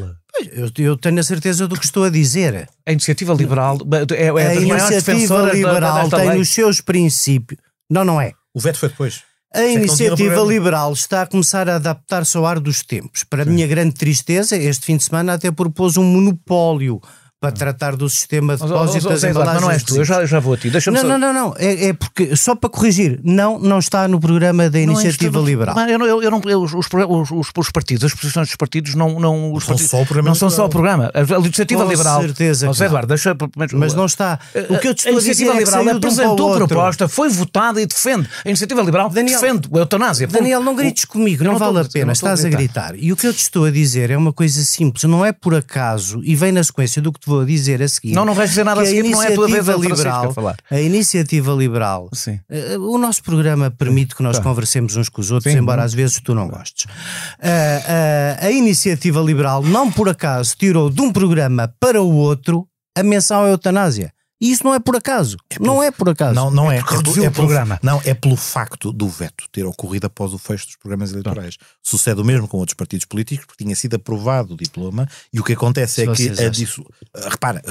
Eu, eu, tenho a certeza do que estou a dizer. A iniciativa liberal é, é a iniciativa liberal da, tem lei. os seus princípios. Não, não é. O veto foi depois. A iniciativa liberal está a começar a adaptar-se ao ar dos tempos. Para a minha grande tristeza, este fim de semana até propôs um monopólio para tratar do sistema de depósito das embalagens. Não és tu, eu já, já vou a ti. Deixa não, só... não, não, não. É, é, porque, só para corrigir, não, não está no programa da Iniciativa não, Liberal. eu, eu, eu não, eu, os, os, os, os, partidos, as posições dos partidos não, não, os são partidos, só o programa não são só o programa. A, Iniciativa Com Liberal. certeza. José Eduardo, deixa. Mas não está. O que eu te estou a, Iniciativa Liberal é que apresentou proposta, foi votada e defende. A Iniciativa Liberal Daniel, defende a eutanásia. Daniel, não grites comigo, não, vale a pena, estás a gritar. E o que eu te estou a dizer é uma coisa simples, não é por acaso, e vem na sequência do que vou dizer a seguir. Não, não vais dizer nada a seguir, não é a tua vez a liberal, falar. A iniciativa liberal, Sim. Uh, o nosso programa permite que nós tá. conversemos uns com os outros, Sim, embora às vezes tu não gostes. Uh, uh, a iniciativa liberal, não por acaso, tirou de um programa para o outro a menção à eutanásia. E isso não é por acaso. É não é por acaso. Não, não é. é, é, o programa. Não, é pelo facto do veto ter ocorrido após o fecho dos programas eleitorais. Sucede o mesmo com outros partidos políticos, porque tinha sido aprovado o diploma e o que acontece é que a disso. Repara,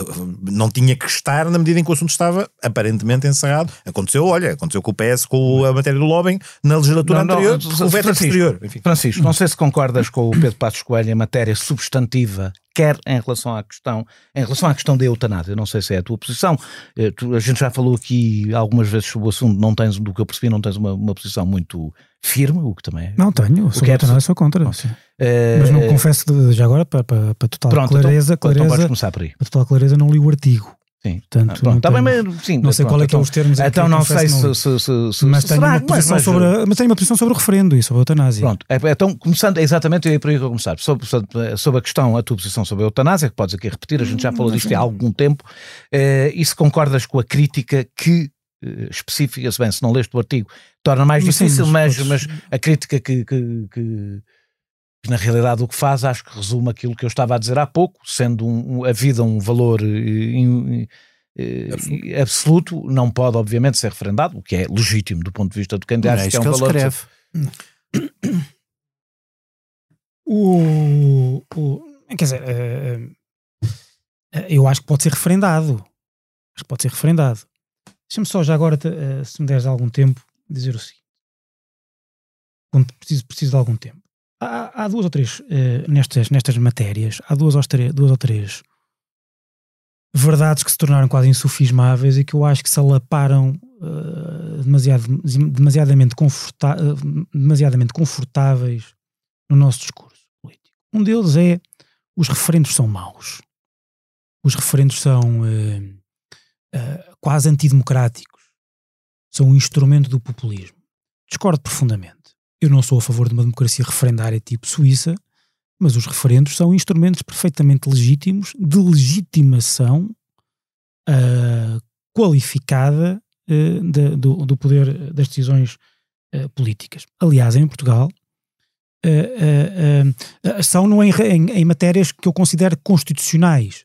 não tinha que estar na medida em que o assunto estava aparentemente encerrado. Aconteceu, olha, aconteceu com o PS com a matéria do lobbying na legislatura não, anterior, não, o veto exterior. Enfim. Francisco, não sei se concordas com o Pedro Passos Coelho em matéria substantiva quer em relação à questão, em relação à questão da eutanásia. Não sei se é a tua posição. Eh, a gente já falou aqui algumas vezes sobre o assunto, não tens, do que eu percebi, não tens uma, uma posição muito firme, o que também é. Não tenho, sobre a é eutanásia sou contra. É, Mas não confesso de, já agora, para, para, para total pronto, clareza, então, clareza, então começar por aí. Para total clareza, não li o artigo. Sim. Portanto, ah, pronto, tá bem, mas, sim, não sei pronto, qual é que então, é os termos. Então não sei se, se, se, se, mas, tenho uma posição mas, sobre, a, mas tenho uma posição sobre o referendo e sobre a eutanásia. Pronto, é, então começando, é exatamente aí por aí que eu começar. Sobre, sobre a questão, a tua posição sobre a eutanásia, que podes aqui repetir, a gente já falou disto há algum tempo, eh, e se concordas com a crítica que eh, específica, se bem, se não leste o artigo, torna mais difícil, mas, mas a crítica que, que, que que na realidade o que faz acho que resume aquilo que eu estava a dizer há pouco, sendo um, a vida um valor eh, absoluto. absoluto. não pode obviamente ser referendado, o que é legítimo do ponto de vista do candidato, é que é um que valor. Escreve. O, o, quer dizer, uh, eu acho que pode ser referendado. Acho que pode ser referendado. Deixa-me só já agora, uh, se me deres algum tempo, dizer o seguinte. Quando preciso, preciso de algum tempo. Há, há duas ou três, uh, nestas, nestas matérias, há duas ou, três, duas ou três verdades que se tornaram quase insufismáveis e que eu acho que se alaparam uh, demasiado, demasiadamente, conforta uh, demasiadamente confortáveis no nosso discurso político. Um deles é os referendos são maus. Os referendos são quase antidemocráticos. São um instrumento do populismo. Discordo profundamente. Eu não sou a favor de uma democracia referendária tipo Suíça, mas os referendos são instrumentos perfeitamente legítimos de legitimação uh, qualificada uh, de, do, do, poder das decisões uh, políticas. Aliás, em Portugal, são no, em, em, em, matérias que eu considero constitucionais.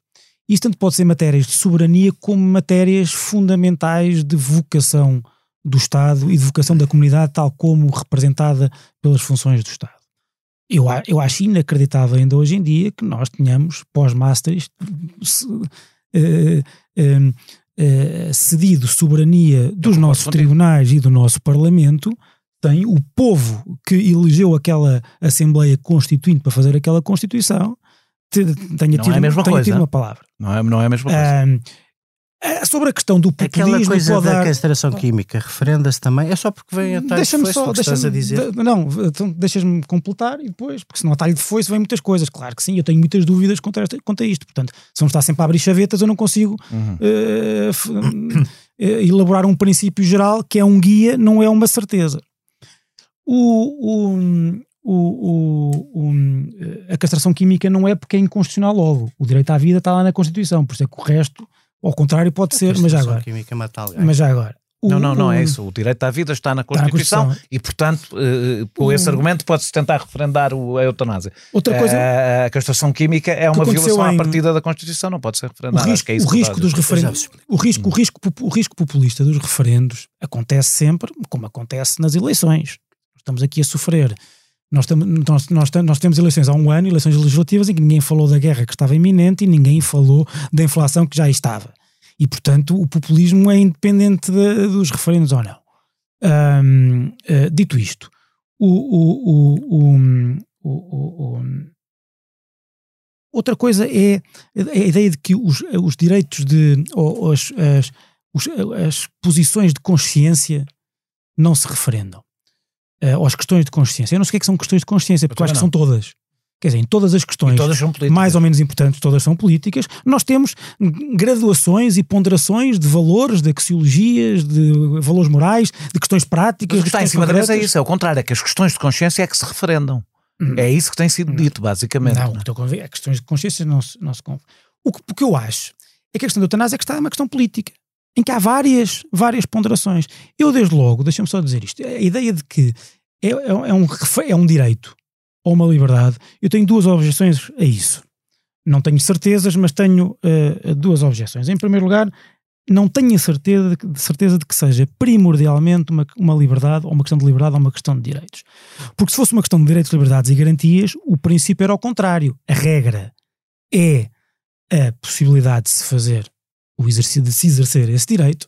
Isto tanto pode ser matérias de soberania como matérias fundamentais de vocação do Estado e de vocação da comunidade, tal como representada pelas funções do Estado. Eu, eu acho inacreditável ainda hoje em dia que nós tenhamos pós-Maastricht uh, uh, uh, cedido soberania dos nossos tribunais e do nosso Parlamento, tem o povo que elegeu aquela Assembleia Constituinte para fazer aquela Constituição, tenha tido, é tenha tido uma palavra. Não é, não é a mesma coisa. É sobre a questão do populismo... Aquela coisa da castração química referenda-se também? É só porque vem a talho de foice só, que estás a dizer? De, não, então deixas-me completar e depois, porque senão a talho de foice vem muitas coisas. Claro que sim, eu tenho muitas dúvidas contra, esta, contra isto. Portanto, se vamos estar sempre a abrir chavetas, eu não consigo uhum. uh, uh, elaborar um princípio geral que é um guia, não é uma certeza. O, o, o, o, a castração química não é porque é inconstitucional logo. O direito à vida está lá na Constituição, por isso é que o resto ao contrário, pode ser, mas já agora. Química mata Mas já agora. O, não, não, não é o- isso. O direito à vida está na Está na Constituição, Constituição. e, portanto, eh, com esse O- argumento pode-se tentar referendar o- a eutanásia. Outra coisa. A, a castração química é uma violação à em- partida da Constituição, não pode ser o referendada. Acho risco, que é isso o risco a dos referendos, o risco, o, risco, o, risco, populista dos referendos acontece sempre, como acontece nas eleições. Estamos aqui a sofrer. Nós, nós, nós, nós temos eleições há um ano, eleições legislativas, em que ninguém falou da guerra que estava iminente e ninguém falou da inflação que já estava. E, portanto, o populismo é independente de- dos referendos ou não. Ahm, eh, dito isto, o, o, o, outra coisa é a ideia de que os, os direitos de ou, as, as, as posições de consciência não se referendam. Ou as questões de consciência. Eu não sei o que é que são questões de consciência, porque eu acho que também são todas. Quer dizer, em todas as questões todas mais ou menos importantes, todas são políticas, nós temos graduações e ponderações de valores, de axiologias, de valores morais, de questões práticas. O que está em cima da mesa é isso, é o contrário, é que as questões de consciência é que se referendam. Hum. É isso que tem sido dito, basicamente. Não, estou conven- as questões de consciência não se, não se conf- o, que, o que eu acho é que a questão da eutanásia é que está uma questão política, em que há várias, várias ponderações. Eu, desde logo, deixa-me só dizer isto, a ideia de que é, é, é um, é um direito ou uma liberdade, eu tenho duas objeções a isso. Não tenho certezas, mas tenho eh, duas objeções. Em primeiro lugar, não tenho a certeza de, que- de certeza de que seja primordialmente uma, uma liberdade, ou uma questão de liberdade, ou uma questão de direitos. Porque se fosse uma questão de direitos, liberdades e garantias, o princípio era ao contrário. A regra é a possibilidade de se fazer o exercício de se exercer esse direito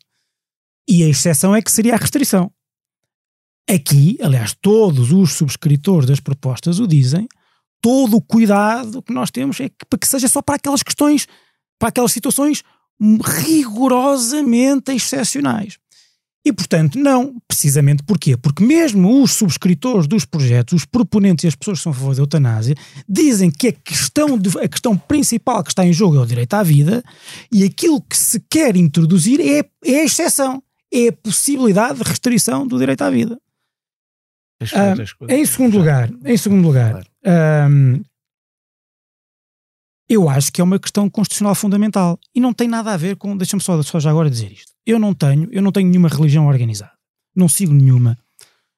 e a exceção é que seria a restrição. Aqui, aliás, todos os subscritores das propostas o dizem, todo o cuidado que nós temos é que, para que seja só para aquelas questões, para aquelas situações rigorosamente excepcionais. E, portanto, não, precisamente porquê? Porque mesmo os subscritores dos projetos, os proponentes e as pessoas que são a favor da eutanásia, dizem que a questão, de- a questão principal que está em jogo é o direito à vida e aquilo que se quer introduzir é, é a exceção, é a possibilidade de restrição do direito à vida. Ah, Em segundo lugar, em segundo lugar, ahm, eu acho que é uma questão constitucional fundamental e não tem nada a ver com, deixa-me só, só já agora dizer isto. Eu não tenho, eu não tenho nenhuma religião organizada. Não sigo nenhuma.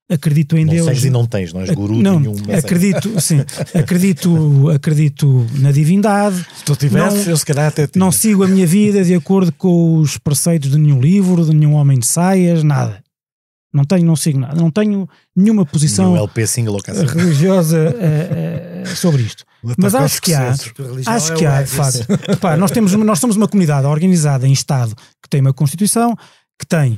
Acredito em Não Deus. segues e não tens, não és guru não, nenhum. acredito, sim, acredito, acredito na divindade. Se tu tivesses, não- eu se calhar até tinha. Não sigo a minha vida de acordo com os preceitos de nenhum livro, de nenhum homem de saias, nada. Não tenho, não sigo nada. Não tenho nenhuma posição nenhum LP single religiosa eh, eh, sobre isto. Mas acho que há, acho que há, de facto. Repara, nós, temos, uma- nós somos uma comunidade organizada em Estado que tem uma Constituição, que tem,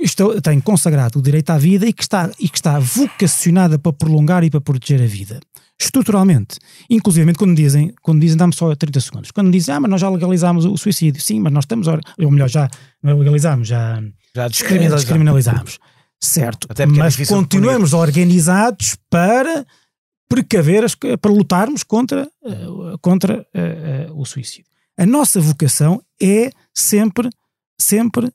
isto- tem consagrado o direito à vida e que, está, e que está vocacionada para prolongar e para proteger a vida. Estruturalmente. Inclusive, quando dizem, quando dizem, dá-me só 30 segundos, quando dizem, ah, mas nós já legalizámos o suicídio. Sim, mas nós estamos, ou melhor, já não é legalizámos, já Já eh, descriminalizamos. descriminalizámos. Certo. É mas de continuamos organizados para precaver, as, para lutarmos contra, eh, contra eh, eh, o suicídio. A nossa vocação é sempre, sempre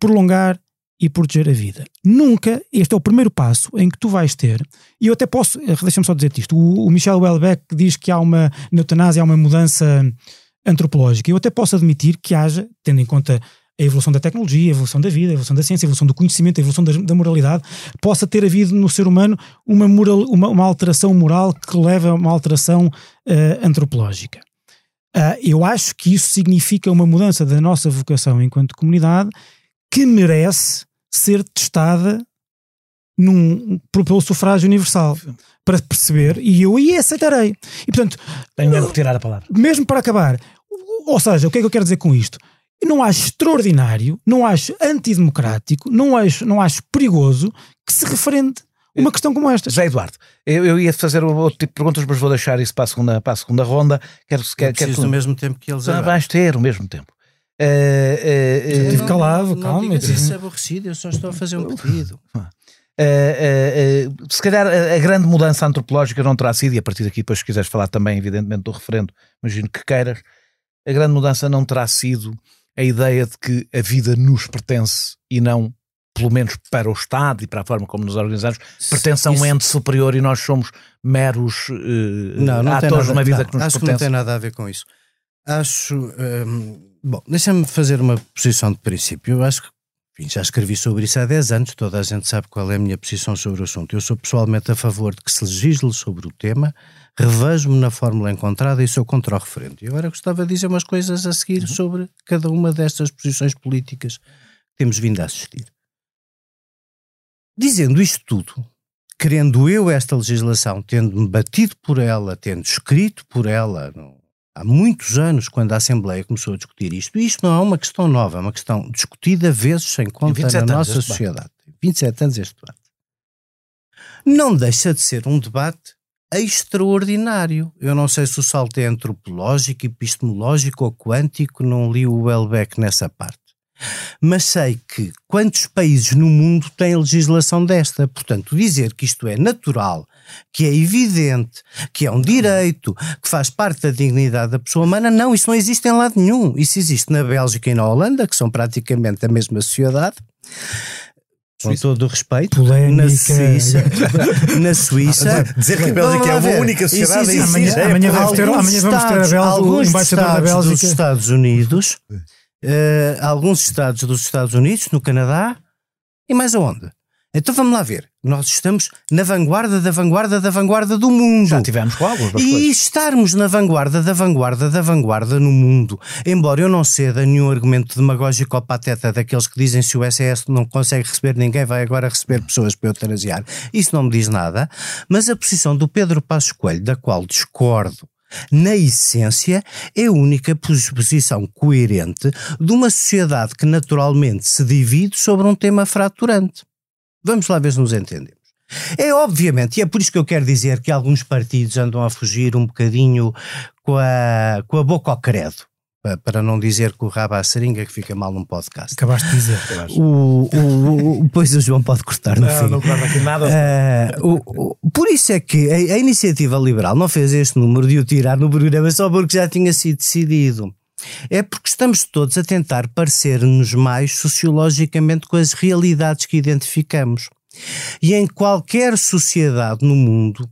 prolongar e proteger a vida. Nunca, este é o primeiro passo em que tu vais ter, e eu até posso, deixa-me só dizer isto, o, o Michel Houellebecq diz que há uma, na eutanásia há uma mudança antropológica, eu até posso admitir que haja, tendo em conta a evolução da tecnologia, a evolução da vida, a evolução da ciência, a evolução do conhecimento, a evolução da, da moralidade, possa ter havido no ser humano uma, moral, uma, uma alteração moral que leva a uma alteração eh, antropológica. Ah, eu acho que isso significa uma mudança da nossa vocação enquanto comunidade que merece ser testada num, pelo sufrágio universal para perceber, e eu aí aceitarei. E portanto, Tenho mesmo que tirar a palavra. mesmo para acabar, ou seja, o que é que eu quero dizer com isto? Eu não acho extraordinário, não acho antidemocrático, não acho, não acho perigoso que se referende uma questão como esta. José Eduardo, eu, eu ia fazer outro tipo de perguntas, mas vou deixar isso para a segunda, para a segunda ronda. Quero, Eu quero, quero preciso do mesmo tempo que eles Ah, vais ter o mesmo tempo. Eh, eh, eh, Estive calado, não calma. digas isso é aborrecido, eu só estou a fazer um pedido. eh, eh, eh, se calhar a, a grande mudança antropológica não terá sido, e a partir daqui, depois, se quiseres falar também, evidentemente, do referendo, imagino que queiras, a grande mudança não terá sido a ideia de que a vida nos pertence e não, pelo menos para o Estado e para a forma como nos organizamos, pertence a um Isso- ente superior e nós somos meros eh, Não, não atores nada, vida não, que nos acho que não pertence. tem nada a ver com isso. Acho. hum, bom, deixa-me fazer uma posição de princípio. Eu acho que enfim, já escrevi sobre isso há 10 anos, toda a gente sabe qual é a minha posição sobre o assunto. Eu sou pessoalmente a favor de que se legisle sobre o tema, revejo-me na fórmula encontrada e sou contra o referendo. E agora gostava de dizer umas coisas a seguir uhum. sobre cada uma destas posições políticas que temos vindo a assistir. Dizendo isto tudo, querendo eu esta legislação, tendo-me batido por ela, tendo escrito por ela há muitos anos, quando a Assembleia começou a discutir isto, e isto não é uma questão nova, é uma questão discutida vezes sem conta na nossa sociedade. 27 anos este debate. Não deixa de ser um debate extraordinário. Eu não sei se o salto é antropológico, epistemológico ou quântico, não li o Welbeck nessa parte. Mas sei que quantos países no mundo têm legislação desta? Portanto, dizer que isto é natural que é evidente, que é um direito, que faz parte da dignidade da pessoa humana. Não, isso não existe em lado nenhum. Isso existe na Bélgica e na Holanda, que são praticamente a mesma sociedade. Com todo o respeito, Polémica. na Suíça, na Suíça. Dizer que a Bélgica é uma única sociedade isso, isso, isso, amanhã, amanhã, vamos ter, amanhã vamos ter a Bélgica, alguns estados da Bélgica. dos Estados Unidos, uh, alguns estados dos Estados Unidos, no Canadá, e mais aonde? Então vamos lá ver. Nós estamos na vanguarda da vanguarda da vanguarda do mundo. Já tivemos com alguns. E estarmos na vanguarda da vanguarda da vanguarda no mundo, embora eu não ceda nenhum argumento demagógico ou pateta daqueles que dizem se o SS não consegue receber ninguém, vai agora receber pessoas para eutanasiar. Isso não me diz nada. Mas a posição do Pedro Passos Coelho, da qual discordo, na essência, é a única posição coerente de uma sociedade que naturalmente se divide sobre um tema fraturante. Vamos lá ver se nos entendemos. É obviamente, e é por isso que eu quero dizer que alguns partidos andam a fugir um bocadinho com a, com a boca ao credo para não dizer que o rabo à seringa que fica mal num podcast. Acabaste de dizer. O, o, o, pois o João pode cortar no não, fim. Não corta aqui nada. Uh, o, por isso é que a, a, iniciativa liberal não fez este número de o tirar no programa só porque já tinha sido decidido. É porque estamos todos a tentar parecer-nos mais sociologicamente com as realidades que identificamos. E em qualquer sociedade no mundo,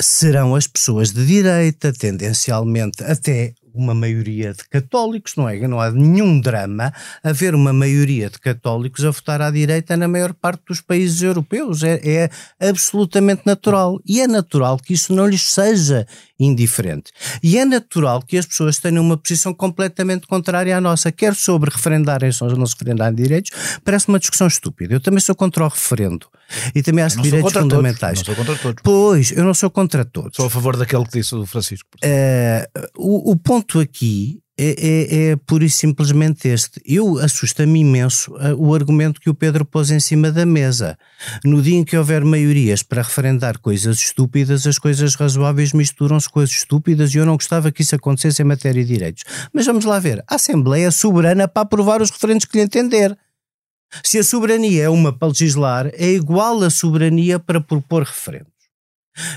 serão as pessoas de direita, tendencialmente até uma maioria de católicos, não é? Não há nenhum drama haver uma maioria de católicos a votar à direita na maior parte dos países europeus. É, é absolutamente natural. E é natural que isso não lhes seja indiferente. E é natural que as pessoas tenham uma posição completamente contrária à nossa, quer sobre referendarem ou não se referendarem direitos, parece uma discussão estúpida. Eu também sou contra o referendo. E também acho que direitos fundamentais. Todos, não sou contra todos. Pois, eu não sou contra todos. Sou a favor daquele que disse o Francisco. Uh, o, o ponto aqui é, é, é pura e simplesmente este. Eu assusta-me imenso uh, o argumento que o Pedro pôs em cima da mesa. No dia em que houver maiorias para referendar coisas estúpidas, as coisas razoáveis misturam-se com as estúpidas e eu não gostava que isso acontecesse em matéria de direitos. Mas vamos lá ver. A Assembleia é soberana para aprovar os referendos que lhe entender. Se a soberania é uma para legislar, é igual a soberania para propor referendos.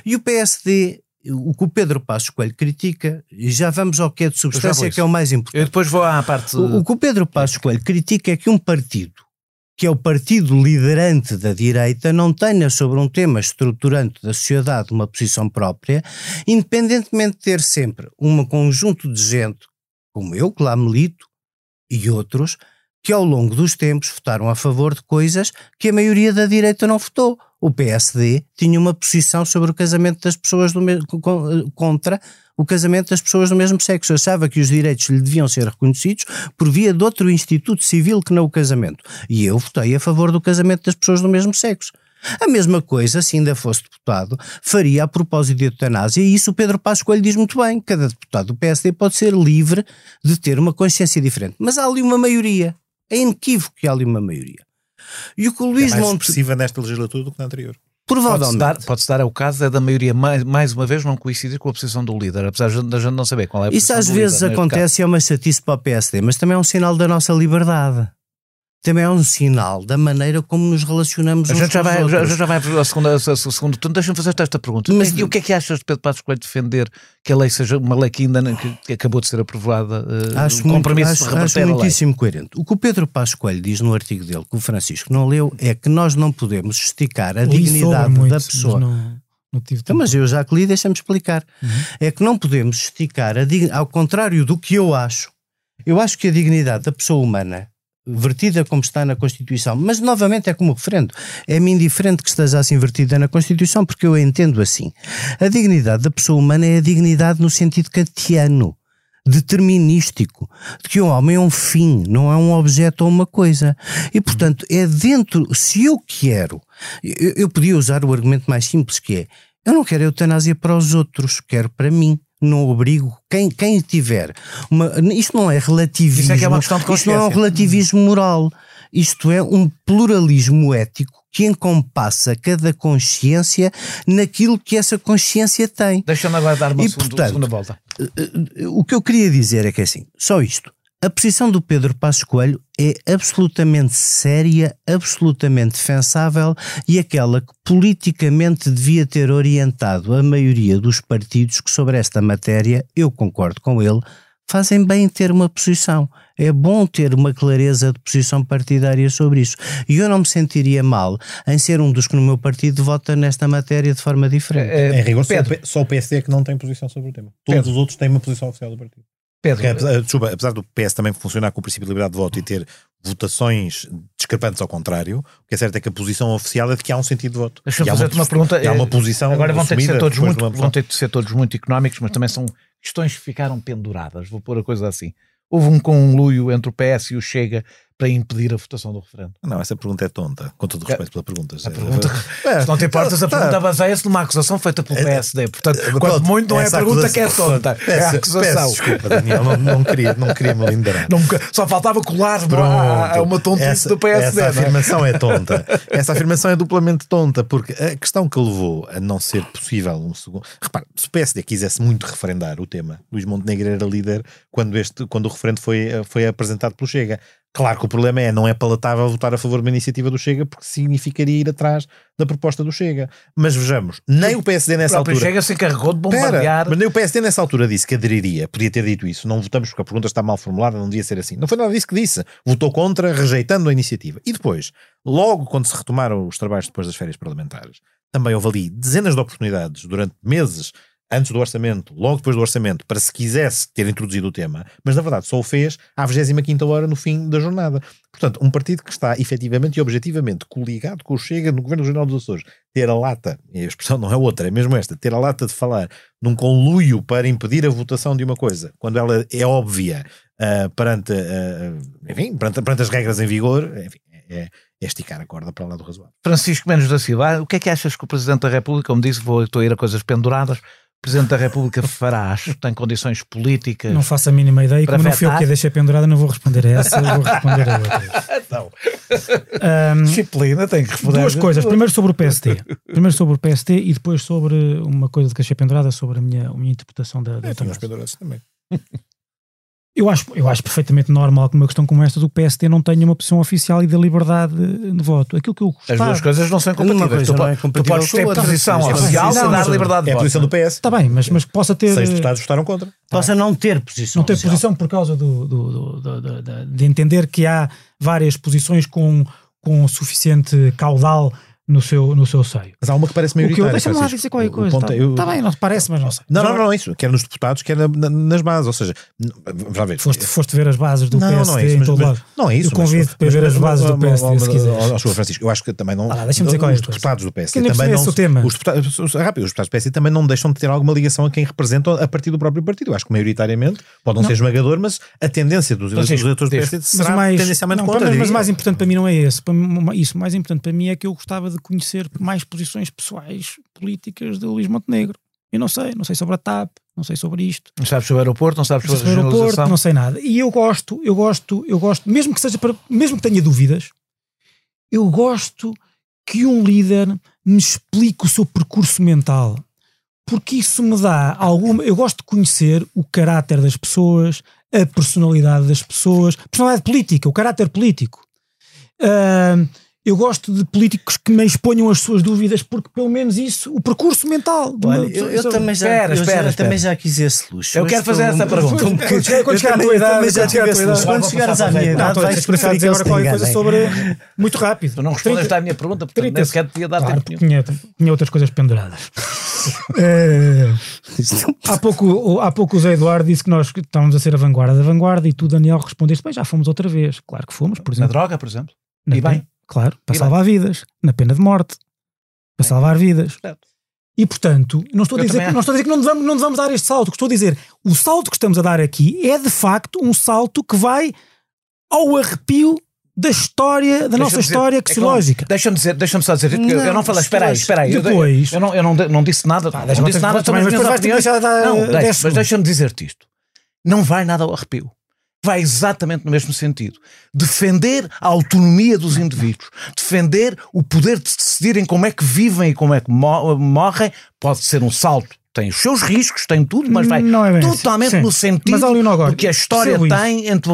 E o PSD o que o Pedro Passos Coelho critica, e já vamos ao que é de substância, que é o mais importante. Eu depois vou à parte. O, o que o Pedro Passos Coelho critica é que um partido, que é o partido liderante da direita, não tenha sobre um tema estruturante da sociedade uma posição própria, independentemente de ter sempre um conjunto de gente, como eu, que lá milito, e outros, que ao longo dos tempos votaram a favor de coisas que a maioria da direita não votou. O PSD tinha uma posição sobre o casamento das pessoas do contra o casamento das pessoas do mesmo sexo. Achava que os direitos lhe deviam ser reconhecidos por via de outro instituto civil que não o casamento. E eu votei a favor do casamento das pessoas do mesmo sexo. A mesma coisa, se ainda fosse deputado, faria a propósito de eutanásia, e isso o Pedro Passos Coelho diz muito bem. Cada deputado do PSD pode ser livre de ter uma consciência diferente. Mas há ali uma maioria. É inequívoco que há ali uma maioria. E o que o Luís é mais Monte... expressiva nesta legislatura do que na anterior. Provavelmente. Pode-se dar, pode dar é o caso é da maioria, mais, mais uma vez, não coincidir com a posição do líder, apesar da gente não saber qual é a Isso posição às vezes líder, acontece e é uma chatice para o PSD, mas também é um sinal da nossa liberdade também é um sinal da maneira como nos relacionamos a gente já vai, já, já, vai ao segundo, ao segundo turno. Deixa-me fazer esta pergunta. Mas, e o que é que achas de Pedro Passos Coelho defender que a lei seja uma lei que ainda não, que, acabou de ser aprovada? Uh, acho, um muito, acho, acho muitíssimo coerente. O que o Pedro Passos Coelho diz no artigo dele, que o Francisco não leu, é que nós não podemos esticar a Li dignidade muito, da pessoa. Mas não... Não então, mas eu já que li, deixa-me explicar. Uhum. É que não podemos esticar, a, ao contrário do que eu acho, eu acho que a dignidade da pessoa humana vertida como está na Constituição. Mas, novamente, é como o referendo. É-me indiferente que esteja assim vertida na Constituição, porque eu a entendo assim. A dignidade da pessoa humana é a dignidade no sentido kantiano determinístico, de que um homem é um fim, não é um objeto ou uma coisa. E, portanto, é dentro, se eu quero, eu, eu podia usar o argumento mais simples que é, eu não quero eutanásia para os outros, quero para mim não obrigo quem, quem tiver. Uma, isto não é relativismo. Isso é, é uma questão de Isto não é um relativismo moral. Isto é um pluralismo ético que encompassa cada consciência naquilo que essa consciência tem. Deixa-me agora dar uma e, segunda, portanto, segunda volta. Eh, eh, o que eu queria dizer é que é assim, só isto. A posição do Pedro Passos Coelho é absolutamente séria, absolutamente defensável e aquela que politicamente devia ter orientado a maioria dos partidos que sobre esta matéria, eu concordo com ele, fazem bem em ter uma posição. É bom ter uma clareza de posição partidária sobre isso. E eu não me sentiria mal em ser um dos que no meu partido vota nesta matéria de forma diferente. É, em rigor, só o PSD é que não tem posição sobre o tema. Todos Pedro. os outros têm uma posição oficial do partido. Pedro. Porque, apesar, desculpa, apesar do PS também funcionar com o princípio de liberdade de voto e ter votações discrepantes ao contrário, o que é certo é que a posição oficial é de que há um sentido de voto. Deixa-me fazer-te uma, pergunta. Há uma eh, posição Agora vão ter, de ser todos muito, vão ter de ser todos muito económicos, mas também são questões que ficaram penduradas. Vou pôr a coisa assim. Houve um conluio entre o PS e o Chega para impedir a votação do referendo? Não, essa pergunta é tonta, com todo o respeito pela pergunta. A pergunta é, se não te importas, a pergunta baseia-se numa acusação feita pelo PSD. Portanto, é, quanto muito não é a pergunta que é tonta, peço, é a acusação. Peço, desculpa, Daniel, não, não, queria, não queria me lindar. só faltava colar a, uma tontice do PSD. Essa afirmação é? é tonta. Essa afirmação é duplamente tonta, porque a questão que levou a não ser possível um segundo... Repare, se o PSD quisesse muito referendar o tema, Luís Montenegro era líder quando, este, quando o referendo foi, foi apresentado pelo Chega. Claro que o problema é, não é palatável votar a favor de uma iniciativa do Chega porque significaria ir atrás da proposta do Chega. Mas vejamos, nem o PSD nessa o altura. Chega se encarregou de bombardear. Pera, mas nem o PSD nessa altura disse que aderiria. Podia ter dito isso. Não votamos porque a pergunta está mal formulada, não devia ser assim. Não foi nada disso que disse. Votou contra, rejeitando a iniciativa. E depois, logo quando se retomaram os trabalhos depois das férias parlamentares, também houve ali dezenas de oportunidades durante meses antes do orçamento, logo depois do orçamento, para se quisesse ter introduzido o tema, mas na verdade só o fez à 25 hora no fim da jornada. Portanto, um partido que está efetivamente e objetivamente coligado com o Chega no Governo Regional dos Açores, ter a lata, e a expressão não é outra, é mesmo esta, ter a lata de falar num conluio para impedir a votação de uma coisa, quando ela é óbvia uh, perante, uh, enfim, perante, perante, as regras em vigor, enfim, é, é esticar a corda para lá do razoável. Francisco Menos da Silva, o que é que achas que o Presidente da República, como disse, vou, estou a ir a coisas penduradas, Presidente da República fará? Acho que tem condições políticas. Não faço a mínima ideia. E como não fui eu que a deixei pendurada, não vou responder a essa, vou responder a outra. então, um, disciplina, tem que responder. Duas coisas. Primeiro sobre o PST. Primeiro sobre o PST e depois sobre uma coisa de que achei pendurada, sobre a minha, a minha interpretação da. da é, pendurados também. Eu acho, eu acho perfeitamente normal que uma questão como esta do PST não tenha uma posição oficial e da liberdade de voto. Aquilo que eu gostava... As duas coisas não são compatíveis. Tu, é tu, podes ter posição oficial sem dar liberdade de voto. É a posição do PS. Está bem, mas, mas que possa ter... Seis deputados votaram contra. Possa não ter posição Não ter oficial. posição por causa do, do, do, do, de entender que há várias posições com, com suficiente caudal no seu, no seu seio. Mas há uma que parece maioritária. Deixa-me lá dizer qualquer coisa. Está é, tá bem, não parece, mas não sei. Não, não, não, é isso. Quer nos deputados, quer na, na, nas bases. Ou seja, vamos ver. Foste, foste ver as bases do não, PSD não é isso, mas, mas, Não é isso. Eu convido para ver as bases do PSD, se quiser. Francisco, eu acho que também não... Ah, deixa-me dizer qual é Os deputados do PSD também não... O tema. Os deputados, rápido, os deputados do PSD também não deixam de ter alguma ligação a quem representam a partir do próprio partido. Eu acho que maioritariamente, pode não ser esmagador, mas a tendência dos eleitores do PSD será tendencialmente contra. Mas mais importante para mim não é esse. Isso, mais importante para mim é que eu gostava de conhecer mais posições pessoais políticas de Luís Montenegro. Eu não sei, não sei sobre a TAP, não sei sobre isto. Não sabes sobre o aeroporto, não sabes sobre, sobre a aeroporto, não sei nada. E eu gosto, eu gosto, eu gosto, mesmo que seja para, mesmo que tenha dúvidas, eu gosto que um líder me explique o seu percurso mental. Porque isso me dá alguma. Eu gosto de conhecer o caráter das pessoas, a personalidade das pessoas, personalidade política, o caráter político. Uh, eu gosto de políticos que me exponham as suas dúvidas, porque pelo menos isso, o percurso mental. Olha, meu, eu, eu, também já, espera, eu espera, já, espera. também já quis esse luxo. Eu quero fazer essa pergunta. Quando chegar à tua idade, quando chegares à minha idade, vais explicar agora qualquer coisa sobre. Muito rápido. Tu não respondeste à minha pergunta, porque nem sequer te ia dar tempo. Tinha outras coisas penduradas. É, há, pouco, há pouco o Zé Eduardo disse que nós estávamos a ser a vanguarda da vanguarda e tu, Daniel, respondeste: bem, já fomos outra vez. Claro que fomos, por Na exemplo. droga, por exemplo. Na E bem. Claro, para E salvar vidas, na pena de morte, para salvar vidas. Certo. E portanto, não estou, a Eu dizer, que- não estou a dizer que não devamos, não devamos dar este salto. O que estou a dizer, o salto que estamos a dar aqui é de facto um salto que vai ao arrepio da história, da Deixa-me nossa dizer- história é axiológica. não- Deixa-me dizer, deixa-me só dizer, eu- eu Não, não falei, espera aí, depois- espera aí. eu- depois- Eu, não, eu não, não disse nada, Pá, não disse nada também, mas minhas vais ter que opiniões. deixar dar Não, 10 deixa- mas deixa-me dizer-te isto. Não vai nada ao arrepio. Vai exatamente no mesmo sentido. Defender a autonomia dos indivíduos, defender o poder de decidirem como é que vivem e como é que mo- morrem, pode ser um salto. Tem os seus riscos, tem tudo, mas vai Não é assim. totalmente Sim. no sentido do que a história percebo isso. tem entre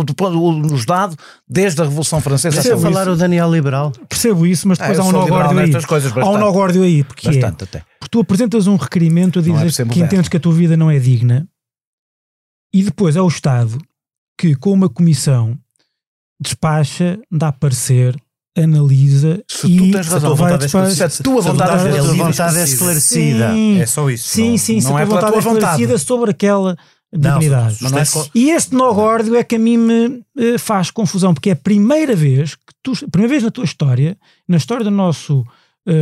nos dado desde a Revolução Francesa. Hoje. falar o Daniel Liberal. Percebo isso, mas depois Ah, há um sou nó liberal górdio aí. coisas, Há um bastante. nó górdio aí, porque é, Bastante até. porque tu apresentas um requerimento a é dizer ser que moderno. entendes que a tua vida não é digna e depois é o Estado que, com uma comissão, despacha, dá parecer, analisa Se e tu tens razão, vai vontade é despachar- Se a tua vontade A é esclarecida, vontade é esclarecida. Sim. É só isso. Sim, não- sim, não que é a é tua vontade. esclarecida sobre aquela dignidade. não é E este nó górdio é que a mim me eh, faz confusão, porque é a primeira vez que tu, primeira vez na tua história, na história do nosso eh,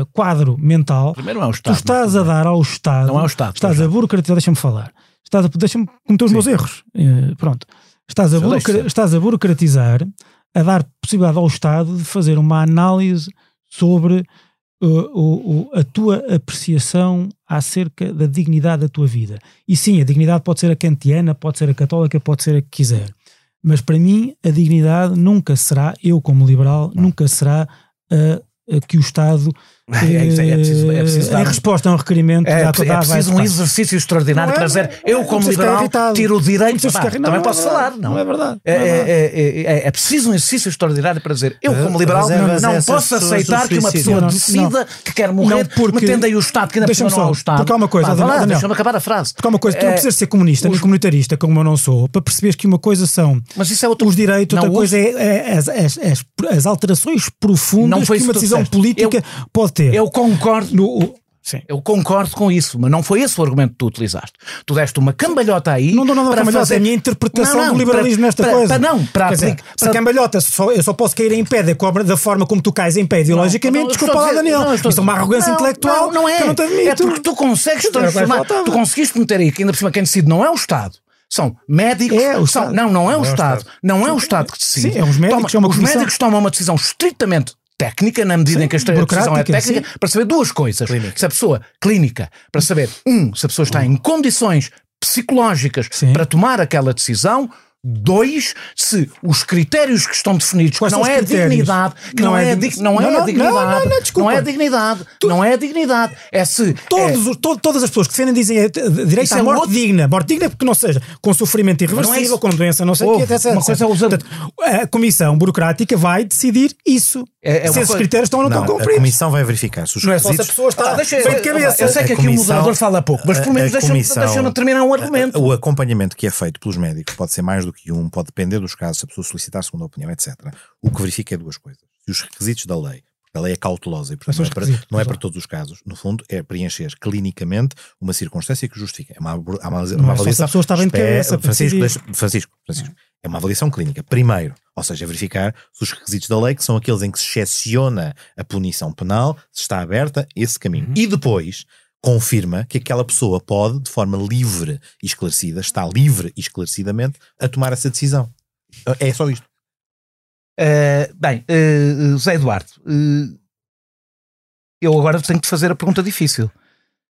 eh, quadro mental, Primeiro é o tu Estado. estás a dar ao Estado, Não é o Estado, estás a burocratizar, deixa-me falar, estás a, deixa-me cometer os Sim. meus erros, Eh, pronto, estás a, estás a burocratizar, a dar possibilidade ao Estado de fazer uma análise sobre uh, o- a tua apreciação acerca da dignidade da tua vida. E sim, a dignidade pode ser a kantiana, pode ser a católica, pode ser a que quiser. Mas para mim, a dignidade nunca será, eu como liberal, nunca será a, a que o Estado, É, é, é preciso- é preciso eh, dar em um- resposta a um requerimento, É, dá- é dá- preciso um exercício extraordinário é, para dizer é, eu, como liberal, tiro o direito. Pá, também posso é falar, verdade, não? é verdade, É, é é, é, é, é preciso um exercício extraordinário para dizer eu, como liberal, não posso aceitar que uma pessoa Não, decida que quer morrer, Não, porque- metendo aí o Estado, que ainda Deixa-me não há só, o Estado. porque há uma coisa, deixa-me acabar a frase. Porque há uma coisa, tu não É, precisas ser comunista nem comunitarista, como eu não sou, para perceberes que uma coisa são é os direitos, Não, outra coisa é, é as, alterações profundas que uma decisão política pode ter. Eu concordo. No- sim. Eu concordo com isso, mas não foi esse o argumento que tu utilizaste. Tu deste uma cambalhota aí. Não dou nada para cambalhota, fazer... é a minha interpretação Não, não, do liberalismo para- nesta para- coisa. para- não, para dizer, aplicar- se a cambalhota, só, eu só posso cair em pé da, cobra- da forma como tu cais em pé ideologicamente, Não, não, desculpa lá, Daniel. não, estou Isto é uma arrogância não, intelectual não, não é. que eu não te admito. É porque tu consegues vai transformar. Tu conseguiste meter aí que ainda por cima quem decide não é o Estado. São médicos. É, o são, não, não é o Não é o Estado. Estado. Não é o Estado que decide. Sim, é os médicos, Toma- é uma Os comissão. médicos tomam uma decisão estritamente técnica, na medida Sim, em que a decisão é técnica, para saber duas coisas. Clínica. Se a pessoa, clínica, para saber, um, se a pessoa está em condições psicológicas Sim. para tomar aquela decisão. Dois, se os critérios que estão definidos, Quais não é a dignidade, que não, Não é, é a dig- dig- não é Não, a não, dignidade, não, não, desculpa. não é a dignidade, não é a dignidade, é se Todos, é, to- todas as pessoas que defendem dizem é, t- direito Isso à é morte outro- digna. Morte digna porque não seja com sofrimento é irreversível, isso. com doença, não sei o que, etc. uma coisa é Portanto, a comissão burocrática vai decidir isso. É- é se esses coisa- critérios estão ou não, Não, estão a cumpridos. comissão vai verificar se os Não é só se a requisitos... pessoa está Ah, deixa- de cabeça. Eu sei que A aqui o moderador fala pouco, mas pelo menos a deixa-me deixa terminar um argumento. O acompanhamento que é feito pelos médicos pode ser mais do que um, pode depender dos casos, se a pessoa solicitar a segunda opinião, etc. O que verifica é duas coisas. Se os requisitos da lei, porque a lei é cautelosa e portanto, são não, é para, não é para todos os casos, no fundo, é preencher clinicamente uma circunstância que justifica. É uma, há uma, Não é uma se a avaliação. pessoa está bem de Espera, cabeça Francisco, Francisco, Francisco, é uma avaliação clínica. Primeiro, ou seja, verificar se os requisitos da lei, que são aqueles em que se excepciona a punição penal, se está aberta esse caminho. E depois confirma que aquela pessoa pode, de forma livre e esclarecida, está livre e esclarecidamente a tomar essa decisão. É só isto. Uh, bem, uh, Zé Eduardo, uh, eu agora tenho que te fazer a pergunta difícil.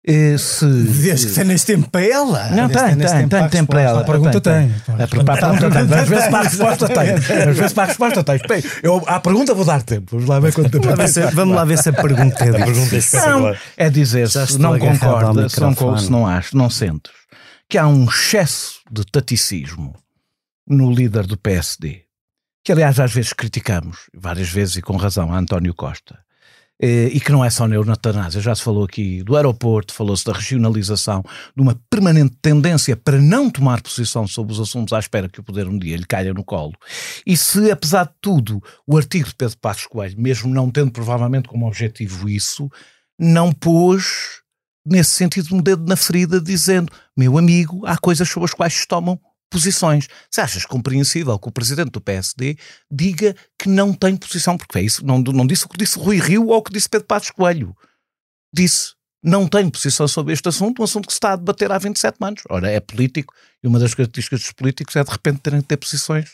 Uh, se, Desde que tenhas tempo para ela. Não, tem, tem, tem para tempo para ela. A pergunta tem. A, para a pergunta tem. Ver se para a resposta tem. Ver se para a resposta tem. Bem, Eu, à pergunta vou dar tempo. Vamos lá ver quanto tempo. Vamos lá ver se- Vamos lá ver se a pergunta é difícil. Não, é dizer, se não concorda, se não, se não acha, não sentes que há um excesso de taticismo no líder do PSD, que aliás às vezes criticamos, várias vezes e com razão, a António Costa, eh, e que não é só na Eutanásia, já se falou aqui do aeroporto, falou-se da regionalização, de uma permanente tendência para não tomar posição sobre os assuntos à espera que o poder um dia lhe caia no colo. E se, apesar de tudo, o artigo de Pedro Passos Coelho, mesmo não tendo provavelmente como objetivo isso, não pôs nesse sentido, um dedo na ferida, dizendo: meu amigo, há coisas sobre as quais se tomam posições. Se achas compreensível que o presidente do PSD diga que não tem posição, porque é isso, não, não disse o que disse Rui Rio ou o que disse Pedro Passos Coelho. Disse não tem posição sobre este assunto, um assunto que se está a debater há 27 anos. Ora, é político e uma das características dos políticos é de repente terem que ter posições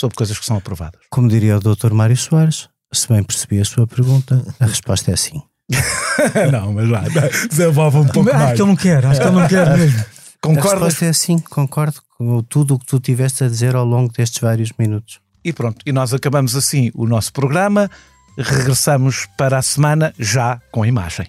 sobre coisas que são aprovadas. Como diria o Dr. Mário Soares, se bem percebi a sua pergunta, a resposta é sim. não, mas lá, desenvolve um pouco Acho mais. que ele não quer, acho que ele não quer mesmo. A resposta é sim, concordo com tudo o que tu tiveste a dizer ao longo destes vários minutos. E pronto, e nós acabamos assim o nosso programa. Regressamos para a semana já com imagem.